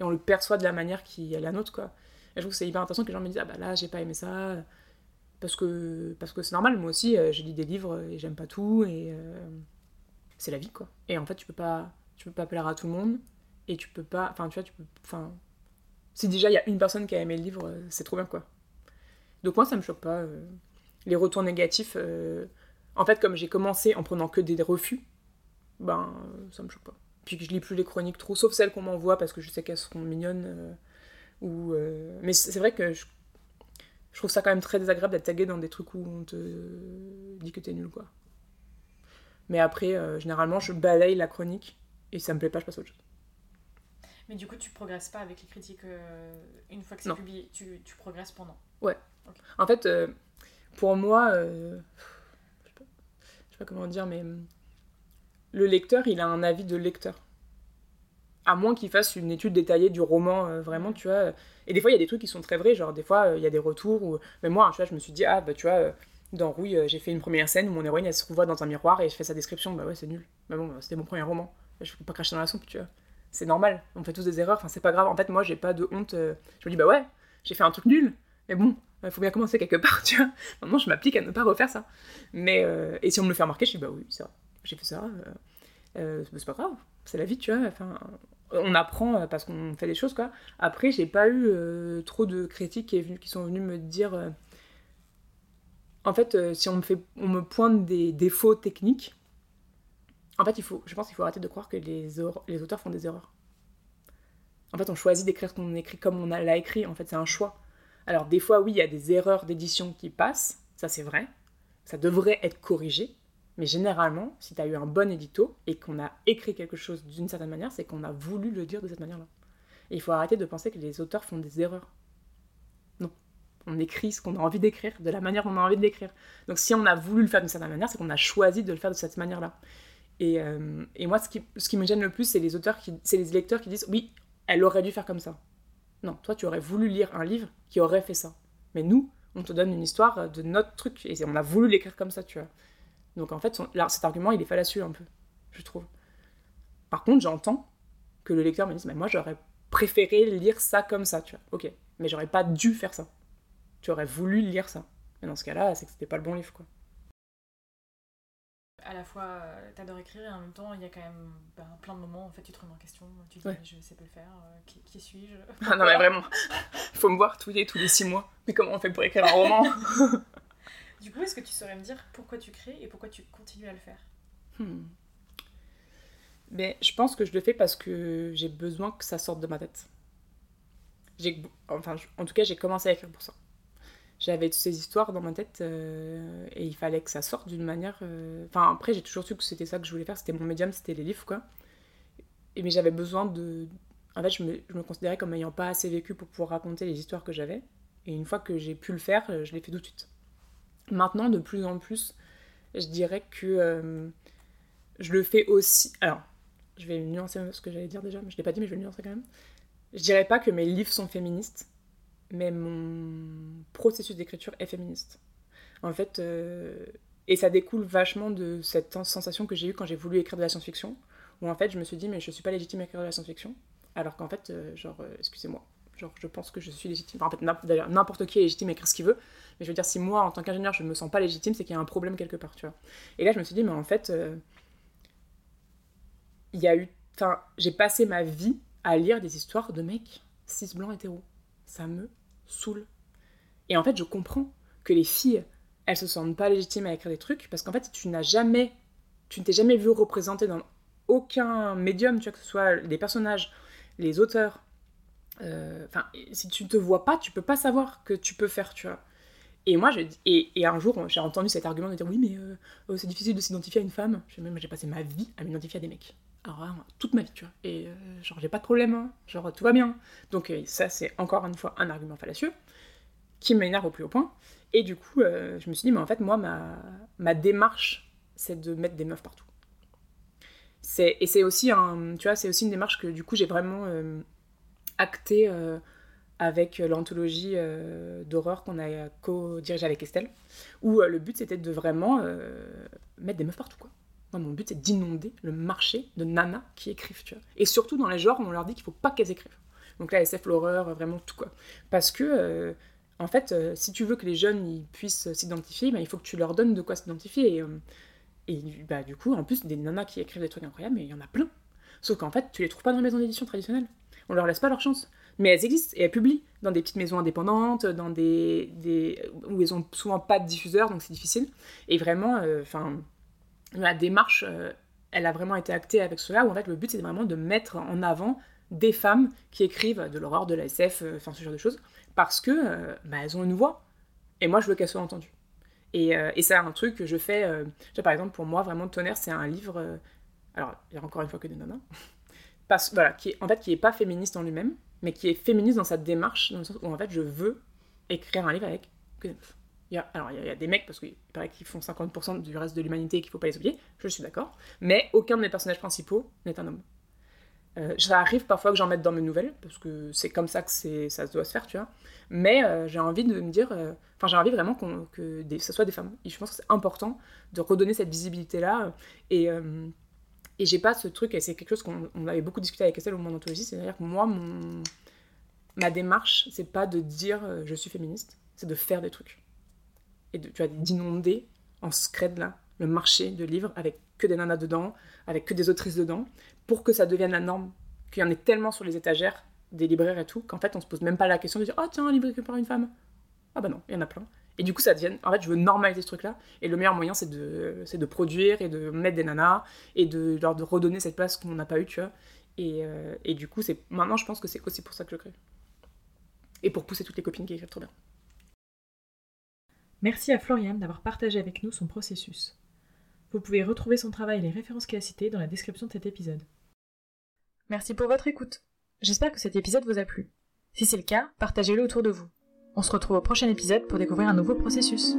Et on le perçoit de la manière qui est la nôtre, quoi. Et je trouve que c'est hyper intéressant que les gens me disent Ah bah là, j'ai pas aimé ça. Parce que parce que c'est normal, moi aussi, j'ai lu des livres et j'aime pas tout. Et c'est la vie, quoi. Et en fait, tu peux pas, tu peux pas plaire à tout le monde. Et tu peux pas. Enfin, tu vois, tu peux. Enfin. Si déjà il y a une personne qui a aimé le livre, euh, c'est trop bien, quoi. Donc moi, ça me choque pas. euh, les retours négatifs. euh, En fait, comme j'ai commencé en prenant que des refus, ben, ça me choque pas. Puis que je lis plus les chroniques trop, sauf celles qu'on m'envoie parce que je sais qu'elles seront mignonnes. ou, Mais c'est vrai que je... je trouve ça quand même très désagréable d'être tagué dans des trucs où on te dit que t'es nul, quoi. Mais après, généralement, je balaye la chronique et ça me plaît pas, je passe à autre chose. Mais du coup, tu progresses pas avec les critiques euh, une fois que c'est publié. Tu, tu progresses pendant. En fait, euh, pour moi, euh, je, sais pas, je sais pas comment dire, mais hum, le lecteur, il a un avis de lecteur. À moins qu'il fasse une étude détaillée du roman, vraiment, tu vois. Et des fois, il y a des trucs qui sont très vrais, genre des fois, il y a des retours. Ou... Mais moi, tu vois, je me suis dit, ah, bah, tu vois, dans Rouille, j'ai fait une première scène où mon héroïne, elle se revoit dans un miroir et je fais sa description. Bah ouais, c'est nul. Mais bon, c'était mon premier roman. Je peux pas cracher dans la soupe, tu vois. C'est normal, on fait tous des erreurs, enfin, c'est pas grave. En fait, moi, j'ai pas de honte. euh, Je me dis, bah ouais, j'ai fait un truc nul. Mais bon, il faut bien commencer quelque part, tu vois. Maintenant, je m'applique à ne pas refaire ça. Mais, euh, et si on me le fait remarquer, je dis, bah oui, c'est vrai, j'ai fait ça. euh, euh, c'est pas grave, c'est la vie, tu vois. Enfin, on apprend parce qu'on fait des choses, quoi. Après, j'ai pas eu trop de critiques qui, sont venus me dire. en fait, si on me, fait, on me pointe des défauts techniques, en fait, il je pense qu'il faut arrêter de croire que les, les auteurs font des erreurs. En fait, on choisit d'écrire ce qu'on écrit comme on l'a écrit. En fait, c'est un choix. Alors, des fois, oui, il y a des erreurs d'édition qui passent. Ça, c'est vrai. Ça devrait être corrigé. Mais généralement, si tu as eu un bon édito et qu'on a écrit quelque chose d'une certaine manière, c'est qu'on a voulu le dire de cette manière-là. Et il faut arrêter de penser que les auteurs font des erreurs. Non. On écrit ce qu'on a envie d'écrire, de la manière qu'on a envie de l'écrire. Donc si on a voulu le faire d'une certaine manière, c'est qu'on a choisi de le faire de cette manière-là. Et, euh, et, moi, ce qui, me gêne le plus, c'est les auteurs c'est les lecteurs qui disent oui, elle aurait dû faire comme ça. Non, toi, tu aurais voulu lire un livre qui aurait fait ça. Mais nous, on te donne une histoire de notre truc et on a voulu l'écrire comme ça, tu vois. Donc en fait, là, cet argument, il est fallacieux un peu, je trouve. Par contre, j'entends que le lecteur me dise, mais moi, j'aurais préféré lire ça comme ça, tu vois. Ok, mais j'aurais pas dû faire ça. Tu aurais voulu lire ça. Mais dans ce cas-là, c'est que c'était pas le bon livre, quoi à la fois euh, t'adores écrire et en même temps il y a quand même ben, plein de moments en fait tu te remets en question tu te dis je sais pas le faire euh, qui, suis-je ah non mais vraiment il faut me voir tous les tous les six mois. Mais comment on fait pour écrire un roman? Du coup est-ce que tu saurais me dire pourquoi tu crées et pourquoi tu continues à le faire? Hmm. mais je pense que je le fais parce que j'ai besoin que ça sorte de ma tête. J'ai enfin en tout cas j'ai commencé à écrire pour ça j'avais toutes ces histoires dans ma tête euh, et il fallait que ça sorte d'une manière. Euh, enfin, après, j'ai toujours su que c'était ça que je voulais faire, c'était mon médium, c'était les livres, quoi. Et, mais j'avais besoin de. En fait, je me, je me, considérais comme n'ayant pas assez vécu pour pouvoir raconter les histoires que j'avais. Et une fois que j'ai pu le faire, euh, je l'ai fait tout de suite. Maintenant, de plus en plus, je dirais que je le fais aussi. Alors, je vais nuancer ce que j'allais dire déjà, mais je l'ai pas dit, mais je vais nuancer quand même. Je dirais pas que mes livres sont féministes mais mon processus d'écriture est féministe. En fait, euh, et ça découle vachement de cette sensation que j'ai eue quand j'ai voulu écrire de la science-fiction, où en fait je me suis dit, mais je suis pas légitime à écrire de la science-fiction, alors qu'en fait, euh, genre, euh, excusez-moi, genre, je pense que je suis légitime. en fait, d'ailleurs, n'importe qui est légitime à écrire ce qu'il veut, mais je veux dire, si moi, en tant qu'ingénieur, je me sens pas légitime, c'est qu'il y a un problème quelque part, tu vois. Et là, je me suis dit, mais en fait, il y a eu. Enfin, j'ai passé ma vie à lire des histoires de mecs cis blancs hétéros. Ça me saoule. Et en fait, je comprends que les filles, elles se sentent pas légitimes à écrire des trucs parce qu'en fait, tu n'as jamais, tu ne t'es jamais vu représenter dans aucun médium, tu vois, que ce soit les personnages, les auteurs. Euh, enfin, si tu te vois pas, tu peux pas savoir que tu peux faire, tu vois. Et moi, je, et, et un jour, j'ai entendu cet argument de dire oui, mais euh, oh, c'est difficile de s'identifier à une femme. J'ai passé ma vie à m'identifier à des mecs. Alors, toute ma vie, tu vois. Et euh, genre, j'ai pas de problème, hein. genre, tout va bien. Donc, euh, ça, c'est encore une fois un argument fallacieux qui m'énerve au plus haut point. Et du coup, euh, je me suis dit, mais en fait, moi, ma, ma démarche, c'est de mettre des meufs partout. Et c'est aussi, un, tu vois, c'est aussi une démarche que, du coup, j'ai vraiment acté avec l'anthologie d'horreur qu'on a co-dirigée avec Estelle, où le but, c'était de vraiment mettre des meufs partout, quoi. Mon but, c'est d'inonder le marché de nanas qui écrivent, tu vois. Et surtout dans les genres où on leur dit qu'il faut pas qu'elles écrivent. Donc là, SF, l'horreur, vraiment tout, quoi. Parce que, euh, en fait, euh, si tu veux que les jeunes ils puissent s'identifier, bah, il faut que tu leur donnes de quoi s'identifier. Et, euh, et bah, du coup, en plus, des nanas qui écrivent des trucs incroyables, mais il y en a plein. Sauf qu'en fait, tu les trouves pas dans les maisons d'édition traditionnelles. On leur laisse pas leur chance. Mais elles existent et elles publient dans des petites maisons indépendantes, dans des, des où elles ont souvent pas de diffuseurs, donc c'est difficile. Et vraiment, enfin la démarche, euh, elle a vraiment été actée avec cela, où en fait le but c'est vraiment de mettre en avant des femmes qui écrivent de l'horreur, de la SF, euh, enfin ce genre de choses, parce que euh, bah, elles ont une voix. Et moi je veux qu'elles soient entendues. Et, et c'est un truc que je fais, par exemple pour moi vraiment Tonnerre c'est un livre, alors il y a encore une fois que des nanas, voilà, qui est, en fait qui pas féministe en lui-même, mais qui est féministe dans sa démarche, dans le sens où en fait je veux écrire un livre avec que des alors, il y, a des mecs, parce qu'il paraît qu'ils font 50% du reste de l'humanité et qu'il faut pas les oublier, je suis d'accord, mais aucun de mes personnages principaux n'est un homme. Euh, ça arrive parfois que j'en mette dans mes nouvelles, parce que c'est comme ça que ça doit se faire, tu vois. Mais euh, j'ai envie de me dire, euh, enfin j'ai envie vraiment que des, ça soit des femmes. Et je pense que c'est important de redonner cette visibilité-là. Et, et j'ai pas ce truc, et c'est quelque chose qu'on avait beaucoup discuté avec Estelle au moment d'anthologie, c'est-à-dire que moi, ma démarche, c'est pas de dire je suis féministe, c'est de faire des trucs et tu d'inonder en scred là le marché de livres avec que des nanas dedans, avec que des autrices dedans, pour que ça devienne la norme qu'il y en ait tellement sur les étagères des libraires et tout, qu'en fait, on se pose même pas la question de dire, ah tiens, un livre écrit par une femme. Ah bah non, il y en a plein. Et du coup, ça devient. En fait, je veux normaliser ce truc-là. Et le meilleur moyen, c'est de, c'est de produire et de mettre des nanas et de leur redonner cette place qu'on n'a pas eu, tu vois. Et, euh, et du coup, c'est maintenant, je pense que c'est aussi pour ça que je crée. Et pour pousser toutes les copines qui écrivent trop bien. Merci à Floriane d'avoir partagé avec nous son processus. Vous pouvez retrouver son travail et les références qu'il a citées dans la description de cet épisode. Merci pour votre écoute. J'espère que cet épisode vous a plu. Si c'est le cas, partagez-le autour de vous. On se retrouve au prochain épisode pour découvrir un nouveau processus.